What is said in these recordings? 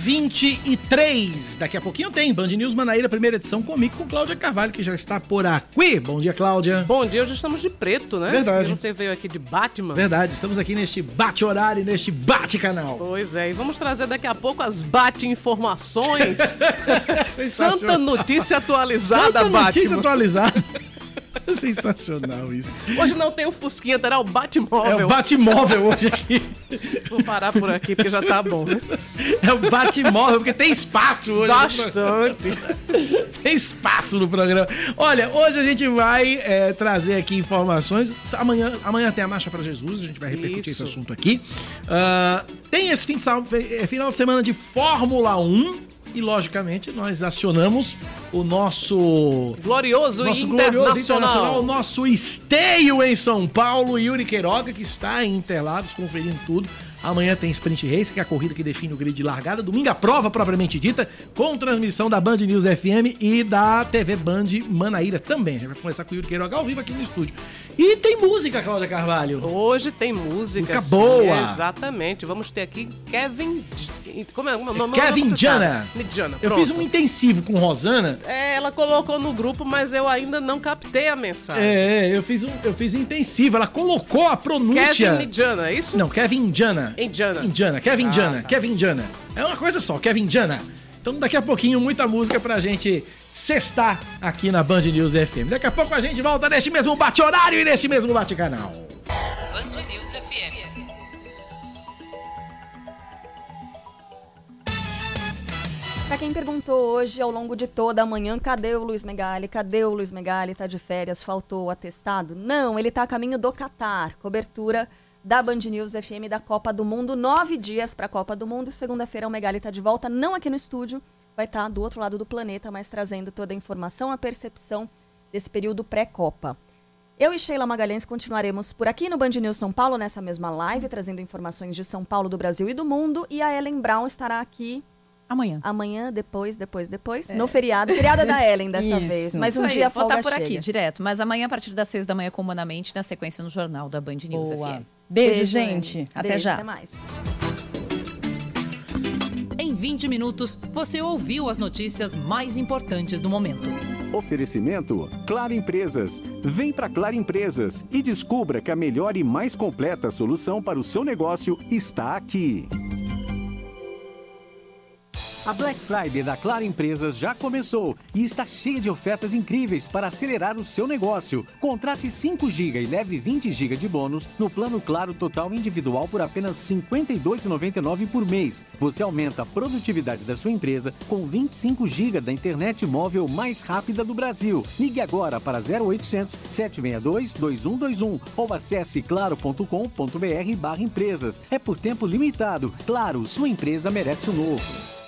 23. Daqui a pouquinho tem Band News Manaíra, primeira edição comigo, com Cláudia Carvalho, que já está por aqui. Bom dia, Cláudia. Bom dia, hoje estamos de preto, né? Verdade. Você veio aqui de Batman. Verdade, estamos aqui neste bate-horário, neste bate-canal. Pois é, e vamos trazer daqui a pouco as bate-informações. Santa notícia atualizada, Santa Batman. notícia atualizada. Sensacional isso. Hoje não tem o Fusquinha, terá o É Batmóvel. o Batmóvel hoje aqui. Vou parar por aqui, porque já tá bom? É o Batmóvel, porque tem espaço hoje. Bastante. Tem espaço no programa. Olha, hoje a gente vai é, trazer aqui informações. Amanhã, amanhã tem a Marcha para Jesus, a gente vai repercutir Isso. esse assunto aqui. Ah, tem esse fim de, eh, final de semana de Fórmula 1. E, logicamente, nós acionamos o nosso Glorioso nosso e glorioso internacional. internacional, o nosso esteio em São Paulo, Yuri Queiroga, que está em Interlagos conferindo tudo. Amanhã tem Sprint Race, que é a corrida que define o grid de largada. Domingo a prova propriamente dita, com transmissão da Band News FM e da TV Band Manaíra também. A gente vai começar com o Yuri Queiroga ao vivo aqui no estúdio. E tem música, Cláudia Carvalho. Hoje tem música. Música sim, boa. Exatamente. Vamos ter aqui Kevin. Como é o nome? Kevin Jana. Jana. Eu fiz um intensivo com Rosana. É, ela colocou no grupo, mas eu ainda não captei a mensagem. É, eu fiz um, eu fiz um intensivo. Ela colocou a pronúncia. Kevin Jana, é isso? Não, Kevin Jana. Indiana. Indiana, Kevin Ah, Jana, tá. Kevin Jana. É uma coisa só, Kevin Jana. Então daqui a pouquinho muita música pra gente sextar aqui na Band News FM. Daqui a pouco a gente volta neste mesmo bate-horário e neste mesmo bate-canal. Band News FM. Pra quem perguntou hoje, ao longo de toda a manhã, cadê o Luiz Megali? Cadê o Luiz Megali? Tá de férias, faltou o atestado? Não, ele tá a caminho do Catar. Cobertura da Band News FM da Copa do Mundo. Nove dias pra Copa do Mundo. Segunda-feira o Megali tá de volta, não aqui no estúdio. Vai estar do outro lado do planeta, mas trazendo toda a informação, a percepção desse período pré-Copa. Eu e Sheila Magalhães continuaremos por aqui no Band News São Paulo, nessa mesma live, trazendo informações de São Paulo, do Brasil e do mundo. E a Ellen Brown estará aqui Amanhã. Amanhã, depois, depois, depois. No feriado. Feriado é da Ellen dessa Isso. vez. Mas um Isso aí, dia a vou estar por chega. aqui, direto. Mas amanhã, a partir das seis da manhã, comunamente, na sequência no Jornal da Band News Boa. FM. Beijo, gente. Ellen. Até Beijo, já. Até mais. Em 20 minutos, você ouviu as notícias mais importantes do momento. Oferecimento Claro Empresas. Vem para Claro Empresas e descubra que a melhor e mais completa solução para o seu negócio está aqui. A Black Friday da Claro Empresas já começou e está cheia de ofertas incríveis para acelerar o seu negócio. Contrate 5 GB e leve 20 GB de bônus no plano Claro Total Individual por apenas R$ 52,99 por mês. Você aumenta a produtividade da sua empresa com 25 GB da internet móvel mais rápida do Brasil. Ligue agora para 0800 762 2121 ou acesse claro.com.br barra empresas. É por tempo limitado. Claro, sua empresa merece o novo.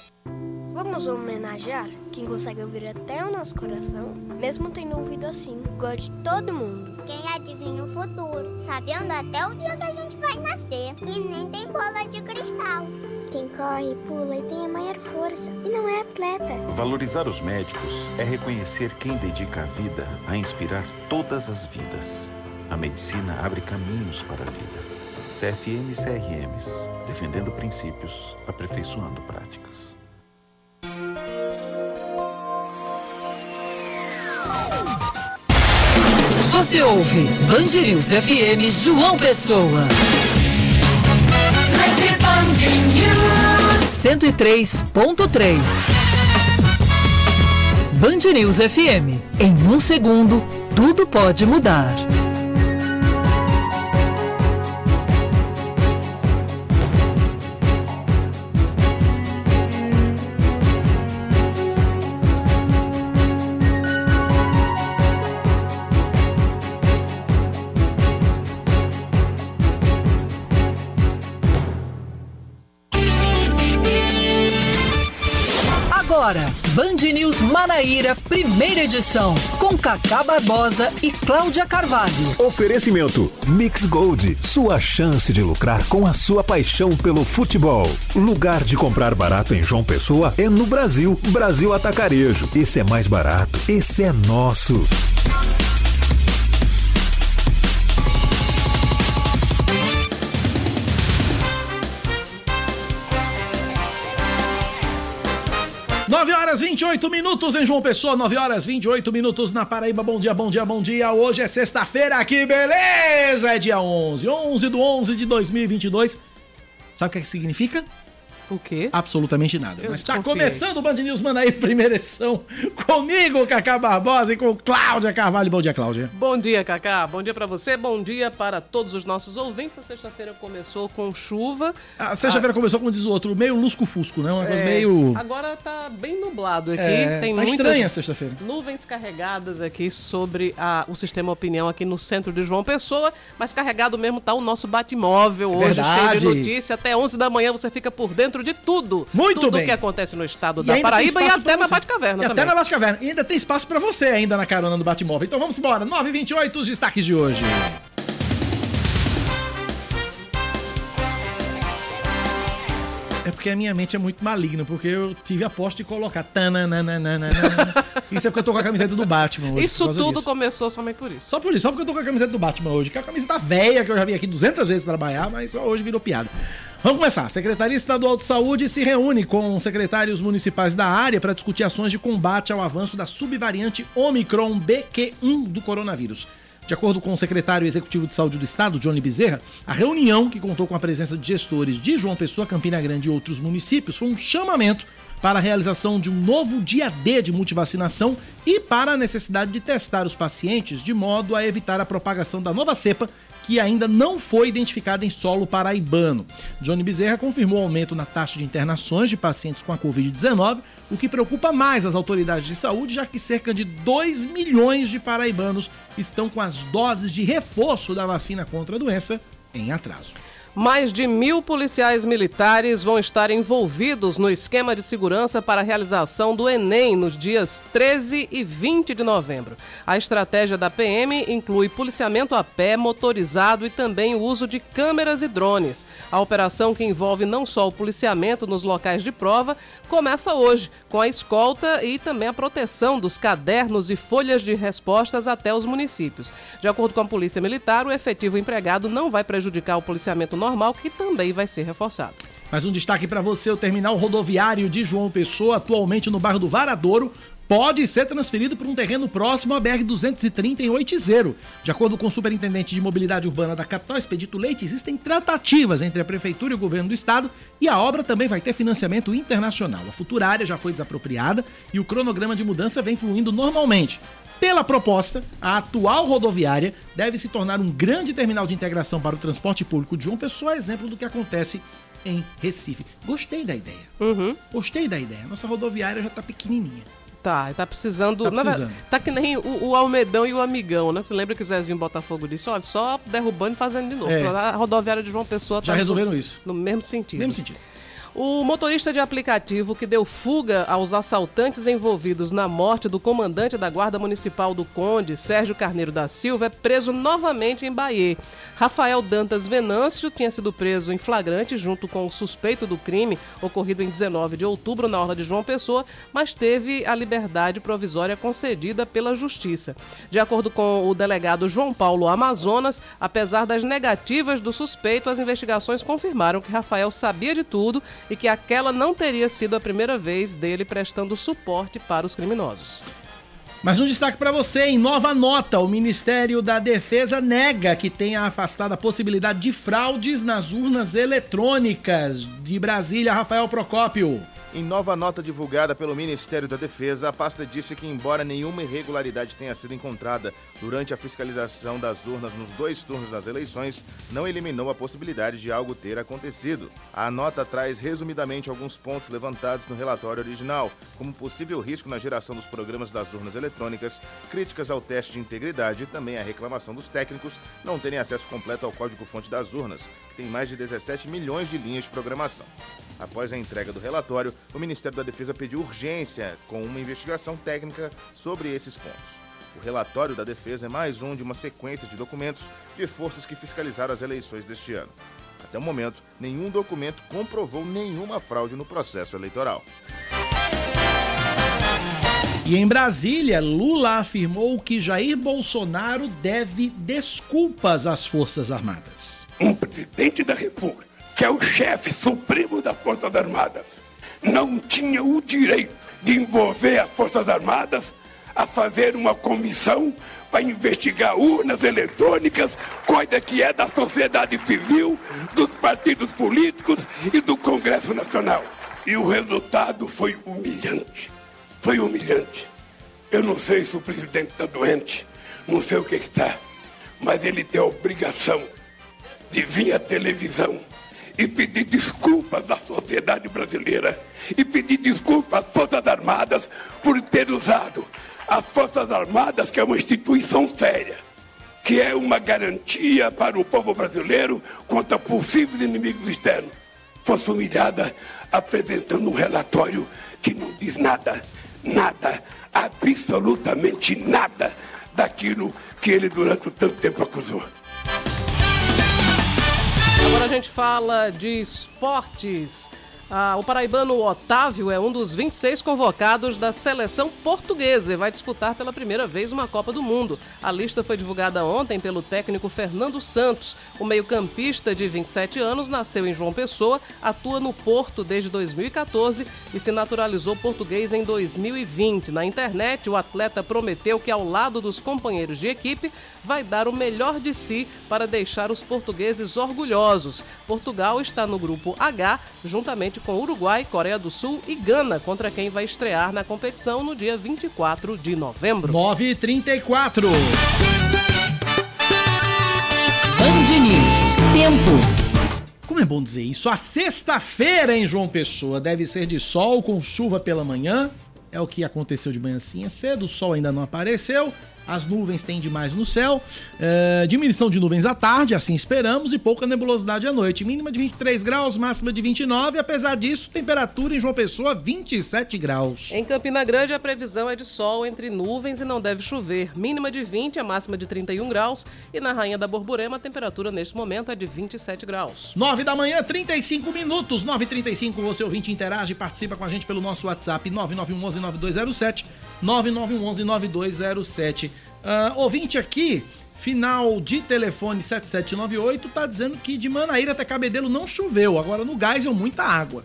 Vamos homenagear quem consegue ouvir até o nosso coração, mesmo tendo ouvido assim, igual de todo mundo. Quem adivinha o futuro, sabendo até o dia que a gente vai nascer. E nem tem bola de cristal. Quem corre, pula e tem a maior força, e não é atleta. Valorizar os médicos é reconhecer quem dedica a vida a inspirar todas as vidas. A medicina abre caminhos para a vida. CFM e CRMs, defendendo princípios, aperfeiçoando práticas. Você ouve Band News FM João Pessoa. 103.3 Band News FM. Em um segundo, tudo pode mudar. Band News Manaíra, primeira edição, com Cacá Barbosa e Cláudia Carvalho. Oferecimento Mix Gold, sua chance de lucrar com a sua paixão pelo futebol. Lugar de comprar barato em João Pessoa é no Brasil. Brasil Atacarejo. Esse é mais barato. Esse é nosso. 9 horas 28 minutos em João Pessoa, 9 horas 28 minutos na Paraíba. Bom dia, bom dia, bom dia. Hoje é sexta-feira, que beleza! É dia 11, 11 do 11 de 2022. Sabe o que, é que significa? O quê? Absolutamente nada. Eu Mas está começando o Band News Manaí, primeira edição, comigo, Cacá Barbosa, e com Cláudia Carvalho. Bom dia, Cláudia. Bom dia, Cacá. Bom dia pra você. Bom dia para todos os nossos ouvintes. A sexta-feira começou com chuva. A sexta-feira começou, como diz o outro, meio lusco-fusco, né? Uma coisa É, meio... Agora tá bem nublado aqui. É, Tem tá muitas estranha a sexta-feira. nuvens carregadas aqui sobre a- o sistema opinião aqui no centro de João Pessoa, mas carregado mesmo tá o nosso Batmóvel hoje, cheio Verdade. de notícia. Até 11 da manhã você fica por dentro de tudo. Muito tudo bem. que acontece no estado E da Paraíba e até na. Batcaverna E também. até na Batcaverna. E ainda tem espaço pra você ainda na carona do Batmóvel. Então vamos embora. 9h28, os destaques de hoje. É porque a minha mente é muito maligna, porque eu tive a posta de colocar. tananana. Isso é porque eu tô com a camiseta do Batman hoje. Isso tudo disso. começou somente por isso. Só por isso, só porque eu tô com a camiseta do Batman hoje, que é a camiseta velha que eu já vi aqui 200 vezes trabalhar, mas só hoje virou piada. Vamos começar. A Secretaria Estadual de Saúde se reúne com secretários municipais da área para discutir ações de combate ao avanço da subvariante Omicron BQ1 do coronavírus. De acordo com o secretário executivo de saúde do estado, Johnny Bezerra, a reunião, que contou com a presença de gestores de João Pessoa, Campina Grande e outros municípios, foi um chamamento para a realização de um novo dia D de multivacinação e para a necessidade de testar os pacientes de modo a evitar a propagação da nova cepa que ainda não foi identificada em solo paraibano. Johnny Bezerra confirmou o aumento na taxa de internações de pacientes com a Covid-19, o que preocupa mais as autoridades de saúde, já que cerca de 2 milhões de paraibanos estão com as doses de reforço da vacina contra a doença em atraso. Mais de mil policiais militares vão estar envolvidos no esquema de segurança para a realização do Enem nos dias 13 e 20 de novembro. A estratégia da PM inclui policiamento a pé, motorizado e também o uso de câmeras e drones. A operação, que envolve não só o policiamento nos locais de prova, começa hoje, com a escolta e também a proteção dos cadernos e folhas de respostas até os municípios. De acordo com a Polícia Militar, o efetivo empregado não vai prejudicar o policiamento normal, que também vai ser reforçado. Mais um destaque para você: o terminal rodoviário de João Pessoa, atualmente no bairro do Varadouro, pode ser transferido para um terreno próximo à BR-230 em Oitizeiro. De acordo com o superintendente de mobilidade urbana da capital, Expedito Leite, existem tratativas entre a prefeitura e o governo do estado e a obra também vai ter financiamento internacional. A futura área já foi desapropriada e o cronograma de mudança vem fluindo normalmente. Pela proposta, a atual rodoviária deve se tornar um grande terminal de integração para o transporte público de João Pessoa, exemplo do que acontece em Recife. Gostei da ideia. Gostei da ideia. Nossa rodoviária já tá pequenininha. Tá, tá precisando. Tá na precisando. verdade, tá que nem o, o Almedão e o Amigão, né? Você lembra que Zezinho Botafogo disse: olha, só derrubando e fazendo de novo. É. A rodoviária de João Pessoa Já tá resolveram no, isso. No mesmo sentido. Mesmo sentido. O motorista de aplicativo que deu fuga aos assaltantes envolvidos na morte do comandante da Guarda Municipal do Conde, Sérgio Carneiro da Silva, é preso novamente em Bahia. Rafael Dantas Venâncio tinha sido preso em flagrante junto com o suspeito do crime ocorrido em 19 de outubro na Orla de João Pessoa, mas teve a liberdade provisória concedida pela Justiça. De acordo com o delegado João Paulo Amazonas, apesar das negativas do suspeito, as investigações confirmaram que Rafael sabia de tudo e que aquela não teria sido a primeira vez dele prestando suporte para os criminosos. Mais um destaque para você. Em nova nota, o Ministério da Defesa nega que tenha afastado a possibilidade de fraudes nas urnas eletrônicas. De Brasília, Rafael Procópio. Em nova nota divulgada pelo Ministério da Defesa, a pasta disse que, embora nenhuma irregularidade tenha sido encontrada durante a fiscalização das urnas nos dois turnos das eleições, não eliminou a possibilidade de algo ter acontecido. A nota traz resumidamente alguns pontos levantados no relatório original, como possível risco na geração dos programas das urnas eletrônicas, críticas ao teste de integridade e também a reclamação dos técnicos não terem acesso completo ao código-fonte das urnas, que tem mais de 17 milhões de linhas de programação. Após a entrega do relatório, o Ministério da Defesa pediu urgência com uma investigação técnica sobre esses pontos. O relatório da Defesa é mais um de uma sequência de documentos de forças que fiscalizaram as eleições deste ano. Até o momento, nenhum documento comprovou nenhuma fraude no processo eleitoral. E em Brasília, Lula afirmou que Jair Bolsonaro deve desculpas às Forças Armadas. Um presidente da República, que é o chefe supremo das Forças Armadas, não tinha o direito de envolver as Forças Armadas a fazer uma comissão para investigar urnas eletrônicas, coisa que é da sociedade civil, dos partidos políticos e do Congresso Nacional. E o resultado foi humilhante. Foi humilhante. Eu não sei se o presidente está doente, não sei o que está, mas ele tem a obrigação de vir à televisão e pedir desculpas à sociedade brasileira e pedir desculpas às Forças Armadas por ter usado as Forças Armadas, que é uma instituição séria, que é uma garantia para o povo brasileiro contra possíveis inimigos externos, fosse humilhada apresentando um relatório que não diz nada, nada, absolutamente nada daquilo que ele durante tanto tempo acusou. Agora a gente fala de esportes. Ah, o paraibano Otávio é um dos 26 convocados da seleção portuguesa e vai disputar pela primeira vez uma Copa do Mundo. A lista foi divulgada ontem pelo técnico Fernando Santos. O meio-campista de 27 anos nasceu em João Pessoa, atua no Porto desde 2014 e se naturalizou português em 2020. Na internet, o atleta prometeu que, ao lado dos companheiros de equipe, vai dar o melhor de si para deixar os portugueses orgulhosos. Portugal está no grupo H, juntamente com Uruguai, Coreia do Sul e Gana, contra quem vai estrear na competição no dia 24 de novembro. 9h34. Band News. Tempo. Como é bom dizer isso? A sexta-feira em João Pessoa deve ser de sol com chuva pela manhã. É o que aconteceu de manhã assim, é cedo, o sol ainda não apareceu as nuvens têm demais no céu, é, diminuição de nuvens à tarde, assim esperamos, e pouca nebulosidade à noite. Mínima de 23 graus, máxima de 29, apesar disso, temperatura em João Pessoa 27 graus. Em Campina Grande, a previsão é de sol entre nuvens e não deve chover. Mínima de 20, a máxima de 31 graus, e na Rainha da Borborema, a temperatura neste momento é de 27 graus. 9 da manhã, 35 minutos, 9h35, você ouvinte interage, participa com a gente pelo nosso WhatsApp 9911 9207 9911 9207 Uh, ouvinte aqui, final de telefone 7798, tá dizendo que de Manaíra até Cabedelo não choveu. Agora no Geisel, muita água.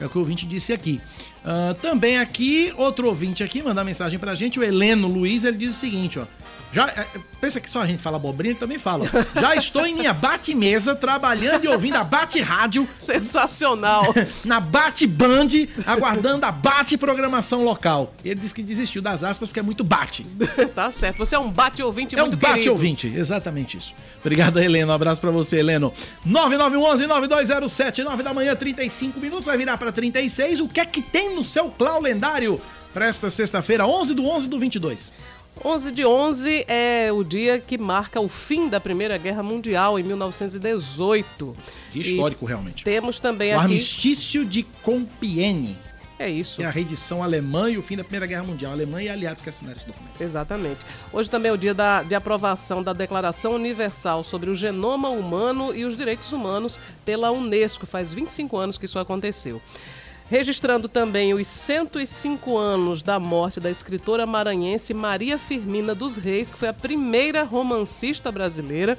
É o que o ouvinte disse aqui. Uh, também aqui, outro ouvinte aqui mandar mensagem pra gente, o Heleno Luiz, ele diz o seguinte, ó. Já, é, pensa que só a gente fala abobrinha, ele também fala. Já estou em minha bate-mesa, trabalhando e ouvindo a bate-rádio. Sensacional. na bate-band, aguardando a bate-programação local. Ele disse que desistiu das aspas porque é muito bate. tá certo. Você é um bate-ouvinte é muito um bate-ouvinte, exatamente isso. Obrigado, Heleno. Um abraço pra você, Heleno. 9911-9207, 9 da manhã, 35 minutos. Vai virar pra 36. O que é que tem no seu clau lendário para esta sexta-feira, 11 do 11 do 22? 11 de 11 é o dia que marca o fim da Primeira Guerra Mundial, em 1918. Dia histórico, e realmente. Temos também o aqui... armistício de Compiègne. É isso. Que é a reedição alemã e o fim da Primeira Guerra Mundial. Alemanha e aliados que assinaram esse documento. Exatamente. Hoje também é o dia da, de aprovação da Declaração Universal sobre o Genoma Humano e os Direitos Humanos pela Unesco. Faz 25 anos que isso aconteceu registrando também os 105 anos da morte da escritora maranhense Maria Firmina dos Reis, que foi a primeira romancista brasileira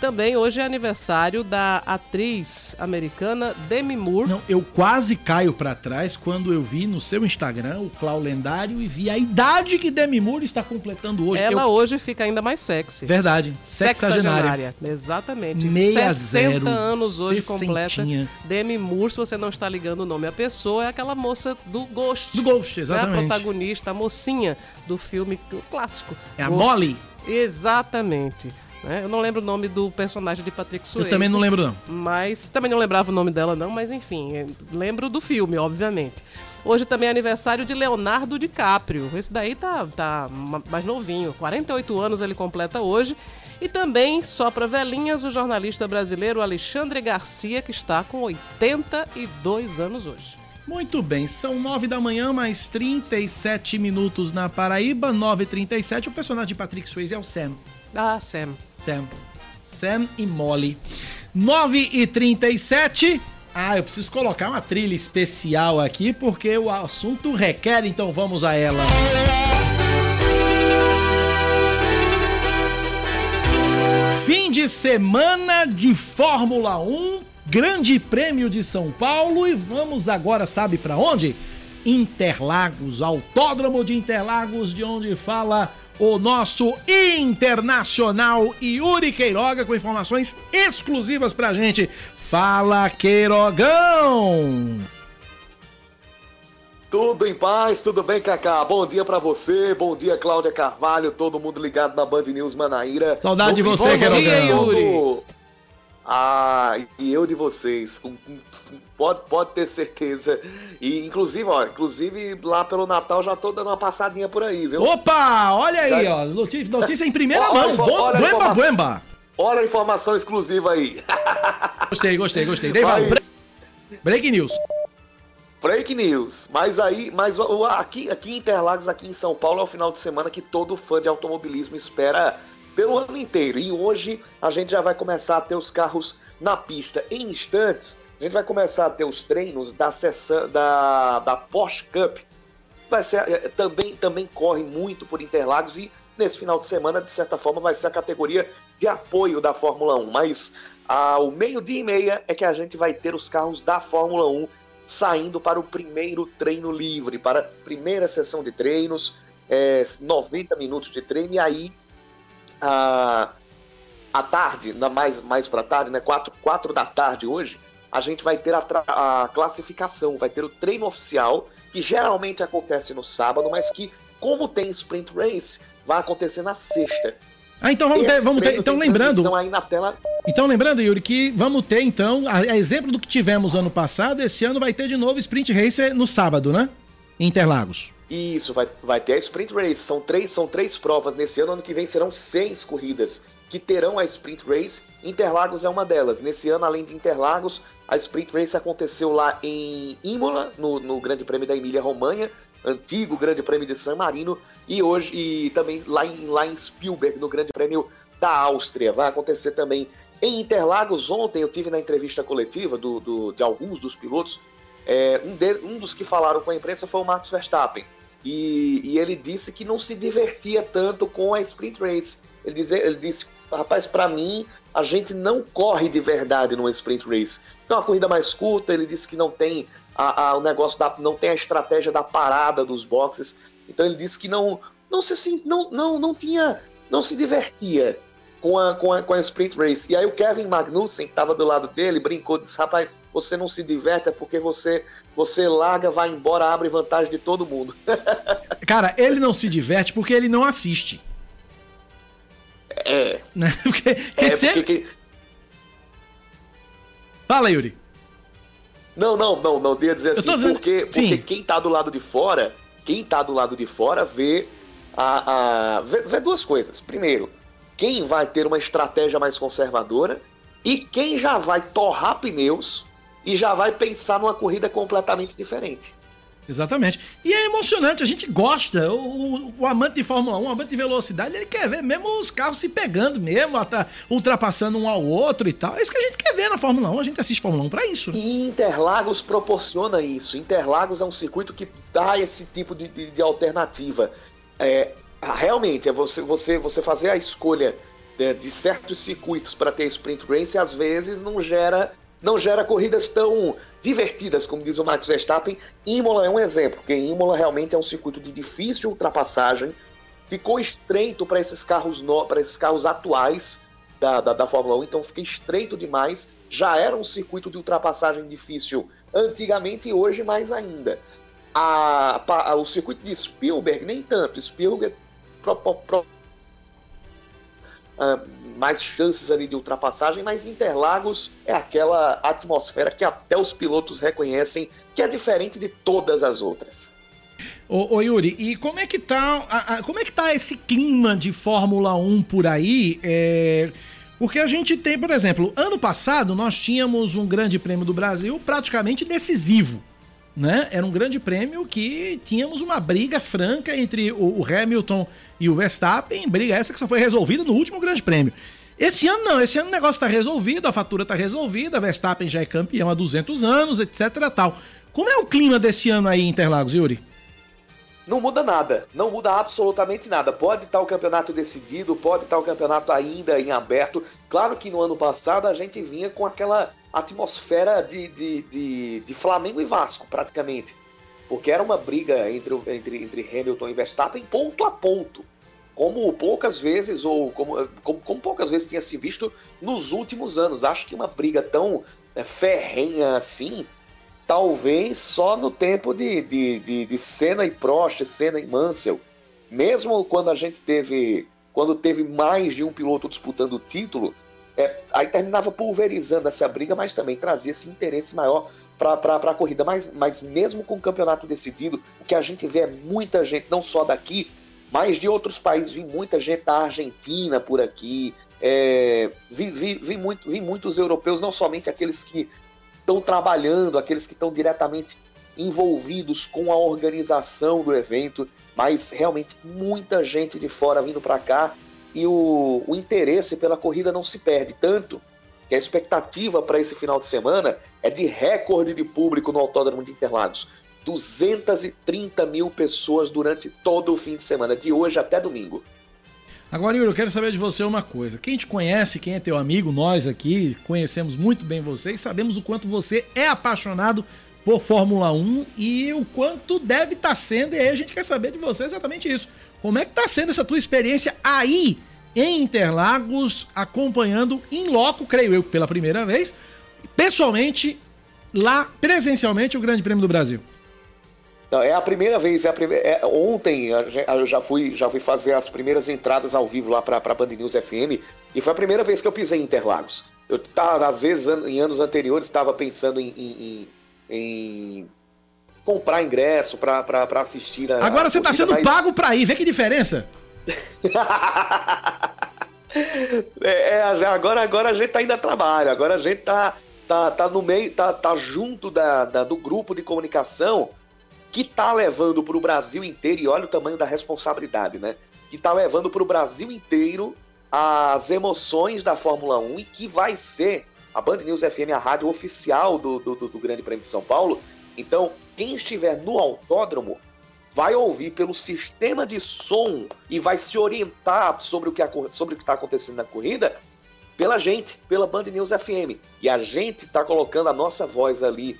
também hoje é aniversário da atriz americana Demi Moore. Não, eu quase caio para trás quando eu vi no seu Instagram o Clau Lendário e vi a idade que Demi Moore está completando hoje. Ela eu... hoje fica ainda mais sexy. Verdade. Sexagenária. Exatamente. Meia 60 zero, anos hoje completa. Demi Moore, se você não está ligando o nome à pessoa, é aquela moça do Ghost. Do Ghost, né? exatamente. A protagonista, a mocinha do filme clássico. É a Ghost. Molly? Exatamente. Né? Eu não lembro o nome do personagem de Patrick Swayze. Eu também não lembro, não. Mas também não lembrava o nome dela, não, mas enfim, é, lembro do filme, obviamente. Hoje também é aniversário de Leonardo DiCaprio. Esse daí tá, tá ma- mais novinho. 48 anos ele completa hoje. E também, só para velhinhas, o jornalista brasileiro Alexandre Garcia, que está com 82 anos hoje. Muito bem, são 9 da manhã, mais 37 minutos na Paraíba, 9h37. O personagem de Patrick Swayze é o Sam. Ah, Sam. Sam. Sam e Molly. 9h37. Ah, eu preciso colocar uma trilha especial aqui porque o assunto requer, então vamos a ela. Fim de semana de Fórmula 1 Grande Prêmio de São Paulo e vamos agora, sabe para onde? Interlagos, Autódromo de Interlagos, de onde fala o nosso internacional Yuri Queiroga com informações exclusivas pra gente. Fala, Queirogão! Tudo em paz, tudo bem, Cacá? Bom dia pra você, bom dia, Cláudia Carvalho, todo mundo ligado na Band News Manaíra. Saudade de você, Queirogão. dia, Yuri. Ah, e eu de vocês, com, com, pode, pode ter certeza. E inclusive, ó, inclusive lá pelo Natal já tô dando uma passadinha por aí, viu? Opa, olha aí, já... ó, notícia, notícia em primeira mão, Bom, buemba, informa... buemba. Olha a informação exclusiva aí. Gostei, gostei, gostei. Dei mas... Break news. Break news. Mas aí, mas aqui, aqui em Interlagos, aqui em São Paulo, é o final de semana que todo fã de automobilismo espera pelo ano inteiro. E hoje a gente já vai começar a ter os carros na pista. Em instantes, a gente vai começar a ter os treinos da sessão da, da Porsche Cup. Vai ser, é, também, também corre muito por Interlagos e nesse final de semana, de certa forma, vai ser a categoria de apoio da Fórmula 1. Mas ao meio-dia e meia é que a gente vai ter os carros da Fórmula 1 saindo para o primeiro treino livre, para a primeira sessão de treinos, é, 90 minutos de treino, e aí a, à tarde, mais, mais para tarde, né, 4, 4 da tarde hoje, a gente vai ter a, a, classificação, vai ter o treino oficial, que geralmente acontece no sábado, mas que, como tem sprint race, vai acontecer na sexta. Ah, então vamos ter, vamos ter, então lembrando. Aí na tela. Então lembrando, Yuri, que vamos ter então, a, a, exemplo do que tivemos ano passado, esse ano vai ter de novo sprint race no sábado, né? Em Interlagos. Isso, vai, vai ter a Sprint Race. São três, são três provas nesse ano. Ano que vem serão seis corridas que terão a Sprint Race. Interlagos é uma delas. Nesse ano, além de Interlagos, a Sprint Race aconteceu lá em Imola, no, no Grande Prêmio da Emília-Romanha, antigo Grande Prêmio de San Marino, e hoje e também lá em, lá em Spielberg, no Grande Prêmio da Áustria. Vai acontecer também em Interlagos. Ontem eu tive na entrevista coletiva do, do de alguns dos pilotos. É, um, de, um dos que falaram com a imprensa foi o Max Verstappen. E, e, ele disse que não se divertia tanto com a sprint race. Ele, diz, ele disse, rapaz, para mim, a gente não corre de verdade numa sprint race. É uma corrida mais curta, ele disse que não tem a, a, o negócio da, não tem a estratégia da parada dos boxes. Então ele disse que não, não se não, não, não tinha, não se divertia com a, com a, com a sprint race. E aí o Kevin Magnussen, que estava do lado dele, brincou, disse, rapaz, você não se diverte é porque você você larga, vai embora, abre vantagem de todo mundo. Cara, ele não se diverte porque ele não assiste. É. Né? Porque, é porque Fala, Yuri. Não, não, não, não, ia dizer assim, dizendo... porque, porque quem tá do lado de fora, quem tá do lado de fora vê, a, a vê, vê duas coisas. Primeiro, quem vai ter uma estratégia mais conservadora e quem já vai torrar pneus e já vai pensar numa corrida completamente diferente. Exatamente. E é emocionante, a gente gosta. O, o, o, amante de Fórmula 1, o amante de velocidade, ele quer ver mesmo os carros se pegando mesmo, ultrapassando um ao outro e tal. É isso que a gente quer ver na Fórmula 1. A gente assiste Fórmula 1 para isso. E Interlagos proporciona isso. Interlagos é um circuito que dá esse tipo de, de, de alternativa. É, realmente, é você, você, você fazer a escolha de, de certos circuitos para ter sprint race, às vezes não gera não gera corridas tão divertidas, como diz o Max Verstappen. Imola é um exemplo, porque Imola realmente é um circuito de difícil ultrapassagem, ficou estreito para esses carros no, para esses carros atuais da, da, da, Fórmula 1, então fica estreito demais. Já era um circuito de ultrapassagem difícil antigamente e hoje mais ainda. A, a, o circuito de Spielberg, nem tanto. Spielberg pro, pro, uh, mais chances ali de ultrapassagem, mas Interlagos é aquela atmosfera que até os pilotos reconhecem que é diferente de todas as outras. Ô, ô Yuri, e como é que tá, a, a, como é que tá esse clima de Fórmula 1 por aí? É... Porque a gente tem, por exemplo, ano passado nós tínhamos um grande prêmio do Brasil praticamente decisivo. Né? Era um grande prêmio que tínhamos uma briga franca entre o, Hamilton e o Verstappen, briga essa que só foi resolvida no último grande prêmio. Esse ano não, esse ano o negócio está resolvido, a fatura está resolvida, Verstappen já é campeão há 200 anos, etc tal. Como é o clima desse ano aí em Interlagos, Yuri? Não muda nada, não muda absolutamente nada. Pode estar o campeonato decidido, pode estar o campeonato ainda em aberto. Claro que no ano passado a gente vinha com aquela atmosfera de, de, de, de Flamengo e Vasco, praticamente. Porque era uma briga entre, entre, entre Hamilton e Verstappen ponto a ponto. Como poucas vezes, ou como, como, como poucas vezes tinha se visto nos últimos anos. Acho que uma briga tão é, ferrenha assim talvez só no tempo de, de, de, de Senna e Prost, Senna e Mansell. Mesmo quando a gente teve, quando teve mais de um piloto disputando o título, é, aí terminava pulverizando essa briga, mas também trazia esse interesse maior para a corrida. Mas, mas mesmo com o campeonato decidido, o que a gente vê é muita gente, não só daqui, mas de outros países, vi muita gente da Argentina por aqui, é, vi, vi, vi, muito, vi muitos europeus, não somente aqueles que estão trabalhando, aqueles que estão diretamente envolvidos com a organização do evento, mas realmente muita gente de fora vindo para cá e o, o interesse pela corrida não se perde tanto que a expectativa para esse final de semana é de recorde de público no Autódromo de Interlagos. 230 mil pessoas durante todo o fim de semana, de hoje até domingo. Agora, Yuri, eu quero saber de você uma coisa. Quem te conhece, quem é teu amigo, nós aqui conhecemos muito bem você e sabemos o quanto você é apaixonado por Fórmula 1 e o quanto deve estar tá sendo, e aí a gente quer saber de você exatamente isso. Como é que está sendo essa tua experiência aí em Interlagos, acompanhando em loco, creio eu, pela primeira vez, pessoalmente, lá presencialmente, o Grande Prêmio do Brasil? Não, é a primeira vez, é a primeira, é, ontem eu já fui, já fui fazer as primeiras entradas ao vivo lá para a Band News FM e foi a primeira vez que eu pisei em Interlagos. Eu tava, às vezes, em anos anteriores, estava pensando em, em, em, comprar ingresso para assistir a. Agora você está sendo mas... pago para ir, vê que diferença! é, é, agora, agora a gente tá indo a trabalho, agora a gente tá, tá, tá no meio, tá, tá junto da, da do grupo de comunicação que está levando para o Brasil inteiro, e olha o tamanho da responsabilidade, né? Que está levando para o Brasil inteiro as emoções da Fórmula 1 e que vai ser a Band News FM, a rádio oficial do, do, do Grande Prêmio de São Paulo. Então, quem estiver no autódromo vai ouvir pelo sistema de som e vai se orientar sobre o que está acontecendo na corrida pela gente, pela Band News FM. E a gente está colocando a nossa voz ali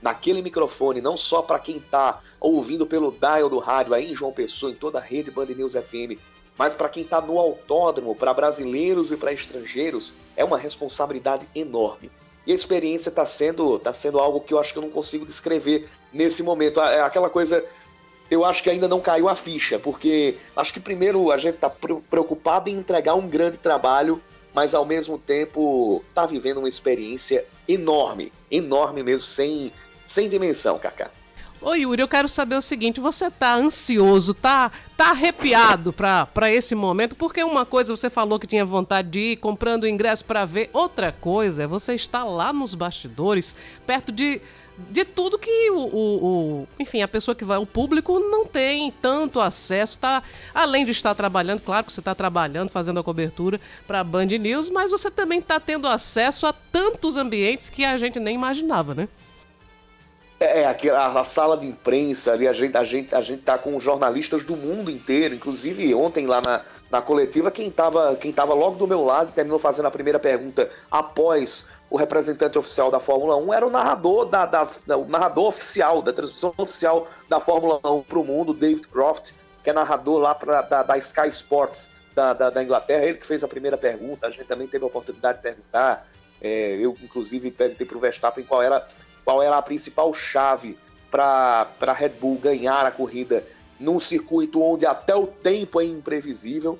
naquele microfone, não só para quem está ouvindo pelo dial do rádio aí em João Pessoa, em toda a rede Band News FM, mas para quem está no autódromo, para brasileiros e para estrangeiros, é uma responsabilidade enorme. E a experiência está sendo, tá sendo algo que eu acho que eu não consigo descrever nesse momento. É aquela coisa, eu acho que ainda não caiu a ficha, porque acho que primeiro a gente está preocupado em entregar um grande trabalho mas ao mesmo tempo está vivendo uma experiência enorme, enorme mesmo, sem, sem dimensão, Kaká. Ô Yuri, eu quero saber o seguinte, você tá ansioso, tá, tá arrepiado para esse momento? Porque uma coisa você falou que tinha vontade de ir comprando ingresso para ver, outra coisa é você estar lá nos bastidores, perto de de tudo que o, o, o, enfim, a pessoa que vai, o público não tem tanto acesso, tá? Além de estar trabalhando, claro que você está trabalhando, fazendo a cobertura para a Band News, mas você também está tendo acesso a tantos ambientes que a gente nem imaginava, né? É, é a, a, sala de imprensa ali, a gente, a, gente, a gente tá com jornalistas do mundo inteiro, inclusive ontem lá na, na coletiva, quem estava quem tava logo do meu lado terminou fazendo a primeira pergunta após o representante oficial da Fórmula 1 era o narrador da, da, da o narrador oficial da transmissão oficial da Fórmula 1 para o mundo, David Croft, que é narrador lá pra, da, da Sky Sports da, da, da, Inglaterra. Ele que fez a primeira pergunta, a gente também teve a oportunidade de perguntar. É, eu, inclusive, perguntei para o Verstappen qual era qual era a principal chave para a Red Bull ganhar a corrida num circuito onde até o tempo é imprevisível.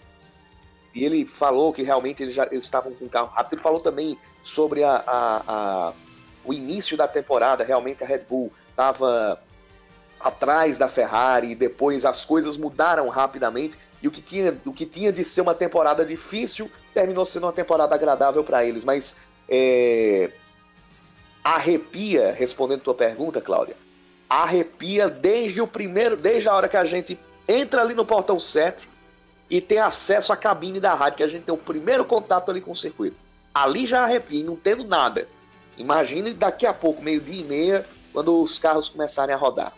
E ele falou que realmente eles, já, eles estavam com carro rápido. Ele falou também sobre a, a, a, o início da temporada. Realmente a Red Bull estava atrás da Ferrari e depois as coisas mudaram rapidamente. E o que tinha, o que tinha de ser uma temporada difícil terminou sendo uma temporada agradável para eles. Mas é, arrepia, respondendo tua pergunta, Cláudia, arrepia desde o primeiro, desde a hora que a gente entra ali no portão 7 e tem acesso à cabine da rádio, que a gente tem o primeiro contato ali com o circuito. Ali já arrepia, não tendo nada. Imagine daqui a pouco, meio-dia e meia, quando os carros começarem a rodar.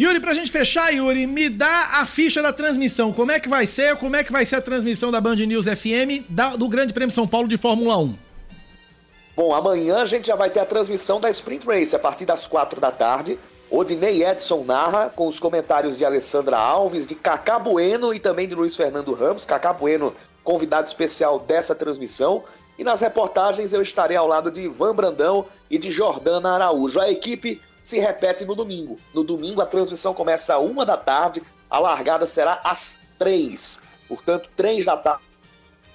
Yuri, pra gente fechar, Yuri, me dá a ficha da transmissão. Como é que vai ser? Como é que vai ser a transmissão da Band News FM do Grande Prêmio São Paulo de Fórmula 1? Bom, amanhã a gente já vai ter a transmissão da Sprint Race a partir das quatro da tarde. Odinei Edson narra com os comentários de Alessandra Alves, de Cacá Bueno e também de Luiz Fernando Ramos. Cacá Bueno, convidado especial dessa transmissão. E nas reportagens eu estarei ao lado de Ivan Brandão e de Jordana Araújo. A equipe se repete no domingo. No domingo a transmissão começa às uma da tarde, a largada será às três. Portanto, três da tarde.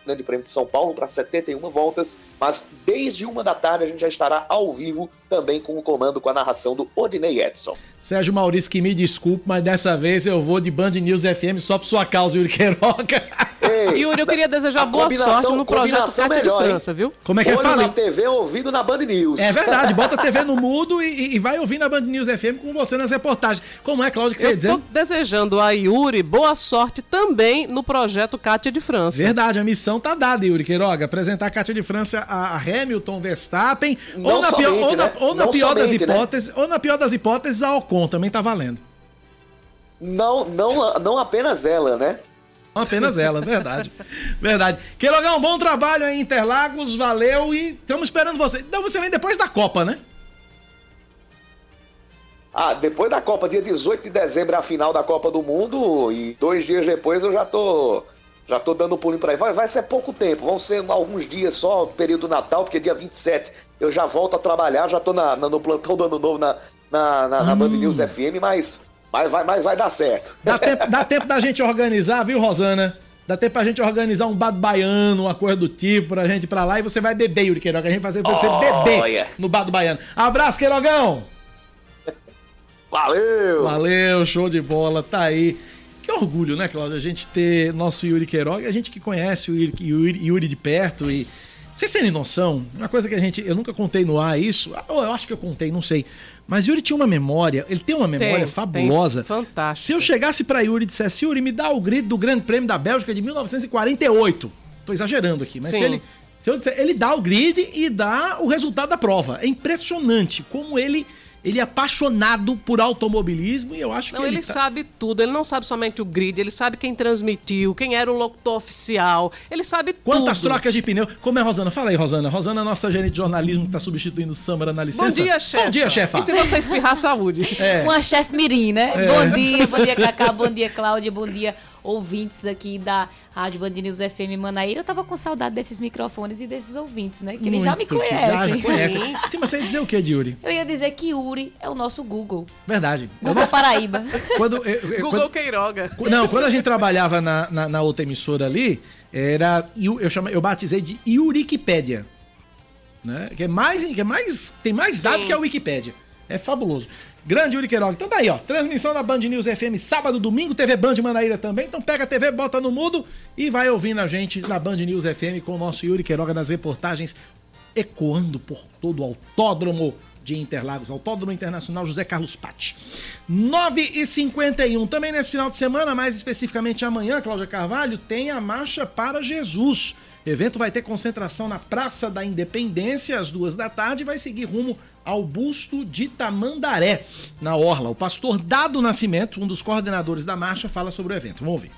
Grande Prêmio de São Paulo para 71 voltas, mas desde uma da tarde a gente já estará ao vivo também com o comando com a narração do Odinei Edson. Sérgio Maurício, que me desculpe, mas dessa vez eu vou de Band News FM só por sua causa, Yuri Queiroga. Yuri, eu queria desejar a boa sorte no projeto Cátia de melhor, hein? França, viu? Como é que é? Olho Fala aí. na TV, ouvido na Band News. É verdade, bota a TV no mudo e, e- vai ouvir na Band News FM com você nas reportagens. Como é, Cláudio, que você ia Eu tô desejando a Yuri boa sorte também no projeto Cátia de França. Verdade, a missão tá dada, Yuri Queiroga. Apresentar a Cátia de França a a Hamilton, Verstappen, Não ou na, pior, somente, ou na- né? ou na pior das somente, né? hipóteses, ou na pior das hipóteses, a Ocon também tá valendo. Não, não, não apenas ela, né? Apenas ela, verdade. Verdade. Queirogão, bom trabalho aí Interlagos, valeu e estamos esperando você. Então você vem depois da Copa, né? Ah, depois da Copa, dia 18 de dezembro, é a final da Copa do Mundo, e dois dias depois eu já tô. Já tô dando um pulinho pra aí. Vai, vai ser pouco tempo, vão ser alguns dias só, período Natal, porque dia 27 eu já volto a trabalhar, já tô na, na- no plantão do ano novo na, na, na, na Band News FM, mas, mas, vai, mas vai dar certo. Dá tempo, dá tempo da gente organizar, viu, Rosana? Dá tempo pra gente organizar um bado baiano, uma coisa do tipo, pra gente ir pra lá e você vai beber, Yuri Queiroga. A gente vai fazer você beber Olha. no bado baiano. Abraço, Queirogão! Valeu! Valeu, show de bola, tá aí. Que orgulho, né, Cláudio? A gente ter nosso Yuri Queiroga, a gente que conhece o Yuri, Yuri- Yuri de perto e. Vocês terem noção, uma coisa que a gente. Eu nunca contei no ar isso, ou eu acho que eu contei, não sei. Mas Yuri tinha uma memória, ele tem uma memória Tem, fabulosa. tem. Fantástico. Se eu chegasse pra Yuri e dissesse, Yuri, me dá o grito do Grande Prêmio da Bélgica de 1948. Tô exagerando aqui, mas Sim. se ele. Se eu disser, ele dá o grid e dá o resultado da prova. É impressionante como ele. Ele é apaixonado por automobilismo e eu acho Não, que ele tá- sabe tudo. Ele não sabe somente o grid, ele sabe quem transmitiu, quem era o locutor oficial. Ele sabe Quantas tudo. trocas de pneu? Como é, Rosana? Fala aí, Rosana. Rosana, nossa gerente de jornalismo que tá substituindo o Samara na licença. Bom dia, chefe. Bom dia, chefa. E se você espirrar, saúde. É. Uma chefe mirim, né? É. Bom dia, bom dia, Cacá, bom dia, Cláudia, bom dia, ouvintes aqui da Rádio Band News FM Manaíra. Eu tava com saudade desses microfones e desses ouvintes, né? Que eles já me que já conhecem. conhecem. Sim, mas você ia dizer o que, Yuri? Eu ia dizer que Yuri é o nosso Google. Verdade. Eu Google não- Paraíba. Quando, eu- eu- Google quando- Queiroga. Não, quando a gente trabalhava na, na, na outra emissora ali, era. Eu, chama, eu batizei de Yurikipédia. Né? Que é mais. Que é mais tem mais dados que a Wikipédia. É fabuloso. Grande Yuri Queiroga. Então tá aí, ó. Transmissão da Band News FM sábado, domingo, TV Band Manaíra também. Então pega a TV, bota no mudo e vai ouvindo a gente na Band News FM com o nosso Yuri Queiroga nas reportagens ecoando por todo o autódromo de Interlagos, Autódromo Internacional José Carlos Patti. 9 e 51 Também nesse final de semana, mais especificamente amanhã, Cláudia Carvalho, tem a Marcha para Jesus. O evento vai ter concentração na Praça da Independência às duas da tarde e vai seguir rumo ao busto de Tamandaré, na Orla. O pastor Dado Nascimento, um dos coordenadores da marcha, fala sobre o evento. Vamos ouvir.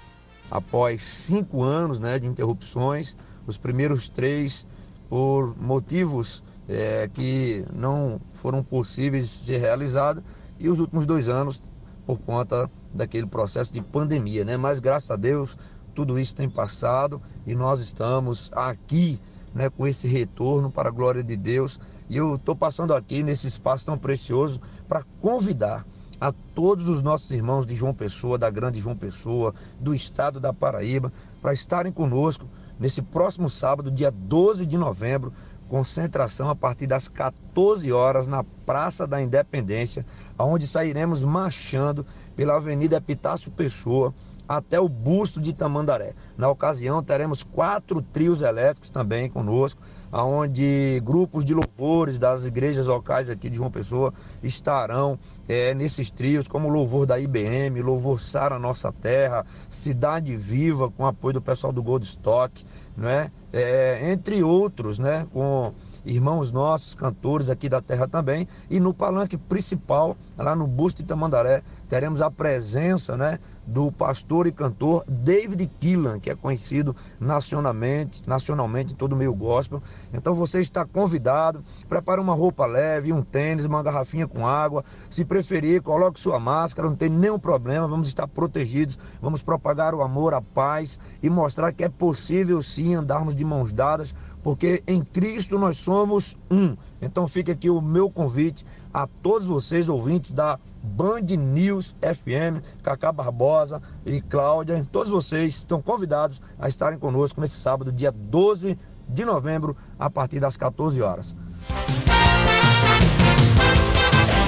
após cinco anos né, de interrupções, os primeiros três por motivos eh, que não foram possíveis de ser realizados e os últimos dois anos por conta daquele processo de pandemia, né? Mas graças a Deus tudo isso tem passado e nós estamos aqui, né, com esse retorno para a glória de Deus. E eu estou passando aqui nesse espaço tão precioso para convidar a todos os nossos irmãos de João Pessoa, da Grande João Pessoa, do estado da Paraíba, para estarem conosco nesse próximo sábado, dia 12 de novembro, concentração a partir das 14 horas na Praça da Independência, onde sairemos marchando pela Avenida Epitácio Pessoa até o busto de Tamandaré. Na ocasião, teremos quatro trios elétricos também conosco, onde grupos de louvores das igrejas locais aqui de João Pessoa estarão eh, nesses trios, como o louvor da IBM, louvor Sara Nossa Terra, Cidade Viva, com apoio do pessoal do Gold Stock, né? Eh, entre outros, né? com irmãos nossos, cantores aqui da terra também, e no palanque principal lá no Busto de Tamandaré, teremos a presença né, do pastor e cantor David Killan, que é conhecido nacionalmente, nacionalmente em todo o meio gospel. Então você está convidado, prepare uma roupa leve, um tênis, uma garrafinha com água. Se preferir, coloque sua máscara, não tem nenhum problema, vamos estar protegidos, vamos propagar o amor, a paz e mostrar que é possível sim andarmos de mãos dadas, porque em Cristo nós somos um. Então fica aqui o meu convite a todos vocês, ouvintes da Band News FM, Cacá Barbosa e Cláudia, todos vocês estão convidados a estarem conosco nesse sábado, dia 12 de novembro, a partir das 14 horas.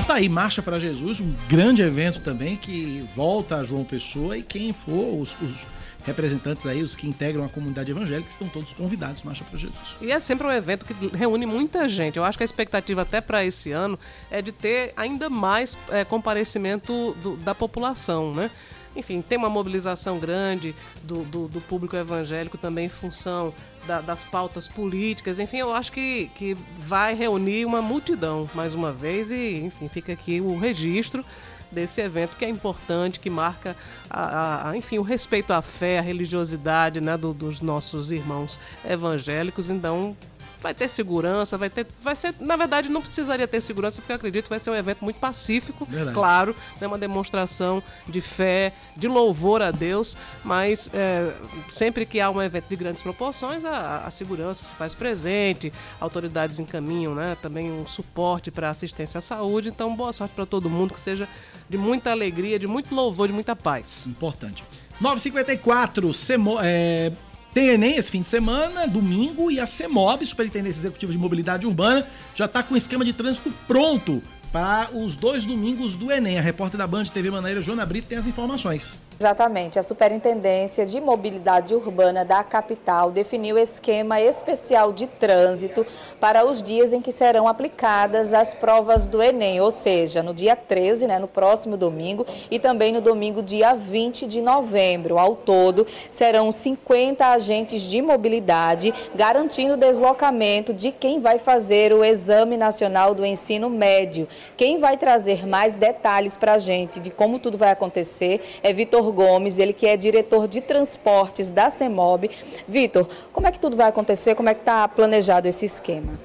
Tá aí, Marcha para Jesus, um grande evento também que volta a João Pessoa e quem for os, os representantes aí, os que integram a comunidade evangélica, estão todos convidados, Marcha para Jesus. E é sempre um evento que reúne muita gente. Eu acho que a expectativa até para esse ano é de ter ainda mais é, comparecimento do, da população, né? Enfim, tem uma mobilização grande do, do, do público evangélico também em função da, das pautas políticas. Enfim, eu acho que, que vai reunir uma multidão mais uma vez e, enfim, fica aqui o registro desse evento que é importante, que marca, a, a, enfim, o respeito à fé, à religiosidade né, do, dos nossos irmãos evangélicos. Então, vai ter segurança, vai ter. Vai ser, na verdade, não precisaria ter segurança, porque eu acredito que vai ser um evento muito pacífico, verdade. claro, né, uma demonstração de fé, de louvor a Deus, mas é, sempre que há um evento de grandes proporções, a, a segurança se faz presente, autoridades encaminham né, também um suporte para assistência à saúde. Então, boa sorte para todo mundo, que seja de muita alegria, de muito louvor, de muita paz. Importante. 954, Semo, é, tem Enem esse fim de semana, domingo, e a CEMOB, Superintendência Executiva de Mobilidade Urbana, já está com o esquema de trânsito pronto para os dois domingos do Enem. A repórter da Band TV Manaíra, Joana Brito, tem as informações. Exatamente. A Superintendência de Mobilidade Urbana da capital definiu esquema especial de trânsito para os dias em que serão aplicadas as provas do Enem, ou seja, no dia 13, né, no próximo domingo, e também no domingo, dia 20 de novembro. Ao todo, serão 50 agentes de mobilidade, garantindo o deslocamento de quem vai fazer o Exame Nacional do Ensino Médio. Quem vai trazer mais detalhes para a gente de como tudo vai acontecer é Vitor Gomes, ele que é diretor de transportes da CEMOB. Vitor, como é que tudo vai acontecer? Como é que está planejado esse esquema?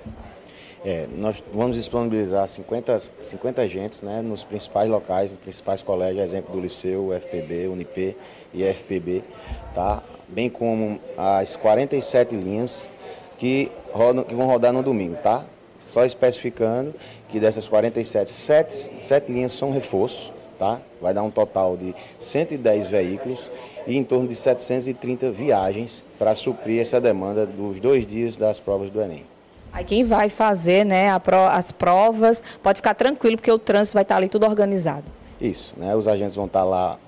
É, nós vamos disponibilizar 50, 50 agentes né, nos principais locais, nos principais colégios, exemplo do Liceu, UFPB, Unip e FPB, tá? bem como as 47 linhas que, rodam, que vão rodar no domingo. Tá? Só especificando que dessas 47, 7, 7 linhas são reforços, tá? Vai dar um total de 110 veículos e em torno de 730 viagens para suprir essa demanda dos dois dias das provas do Enem. Aí quem vai fazer né, as provas pode ficar tranquilo, porque o trânsito vai estar ali tudo organizado. Isso, né? Os agentes vão estar lá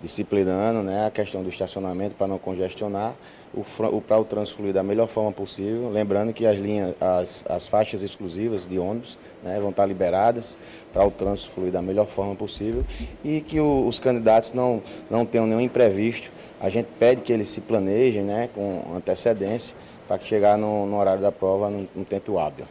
disciplinando né, a questão do estacionamento para não congestionar, o, o, para o trânsito fluir da melhor forma possível. Lembrando que as linhas, as, as faixas exclusivas de ônibus né, vão estar liberadas para o trânsito fluir da melhor forma possível e que o, os candidatos não, não tenham nenhum imprevisto. A gente pede que eles se planejem né, com antecedência para chegar no, no horário da prova num, num tempo hábil.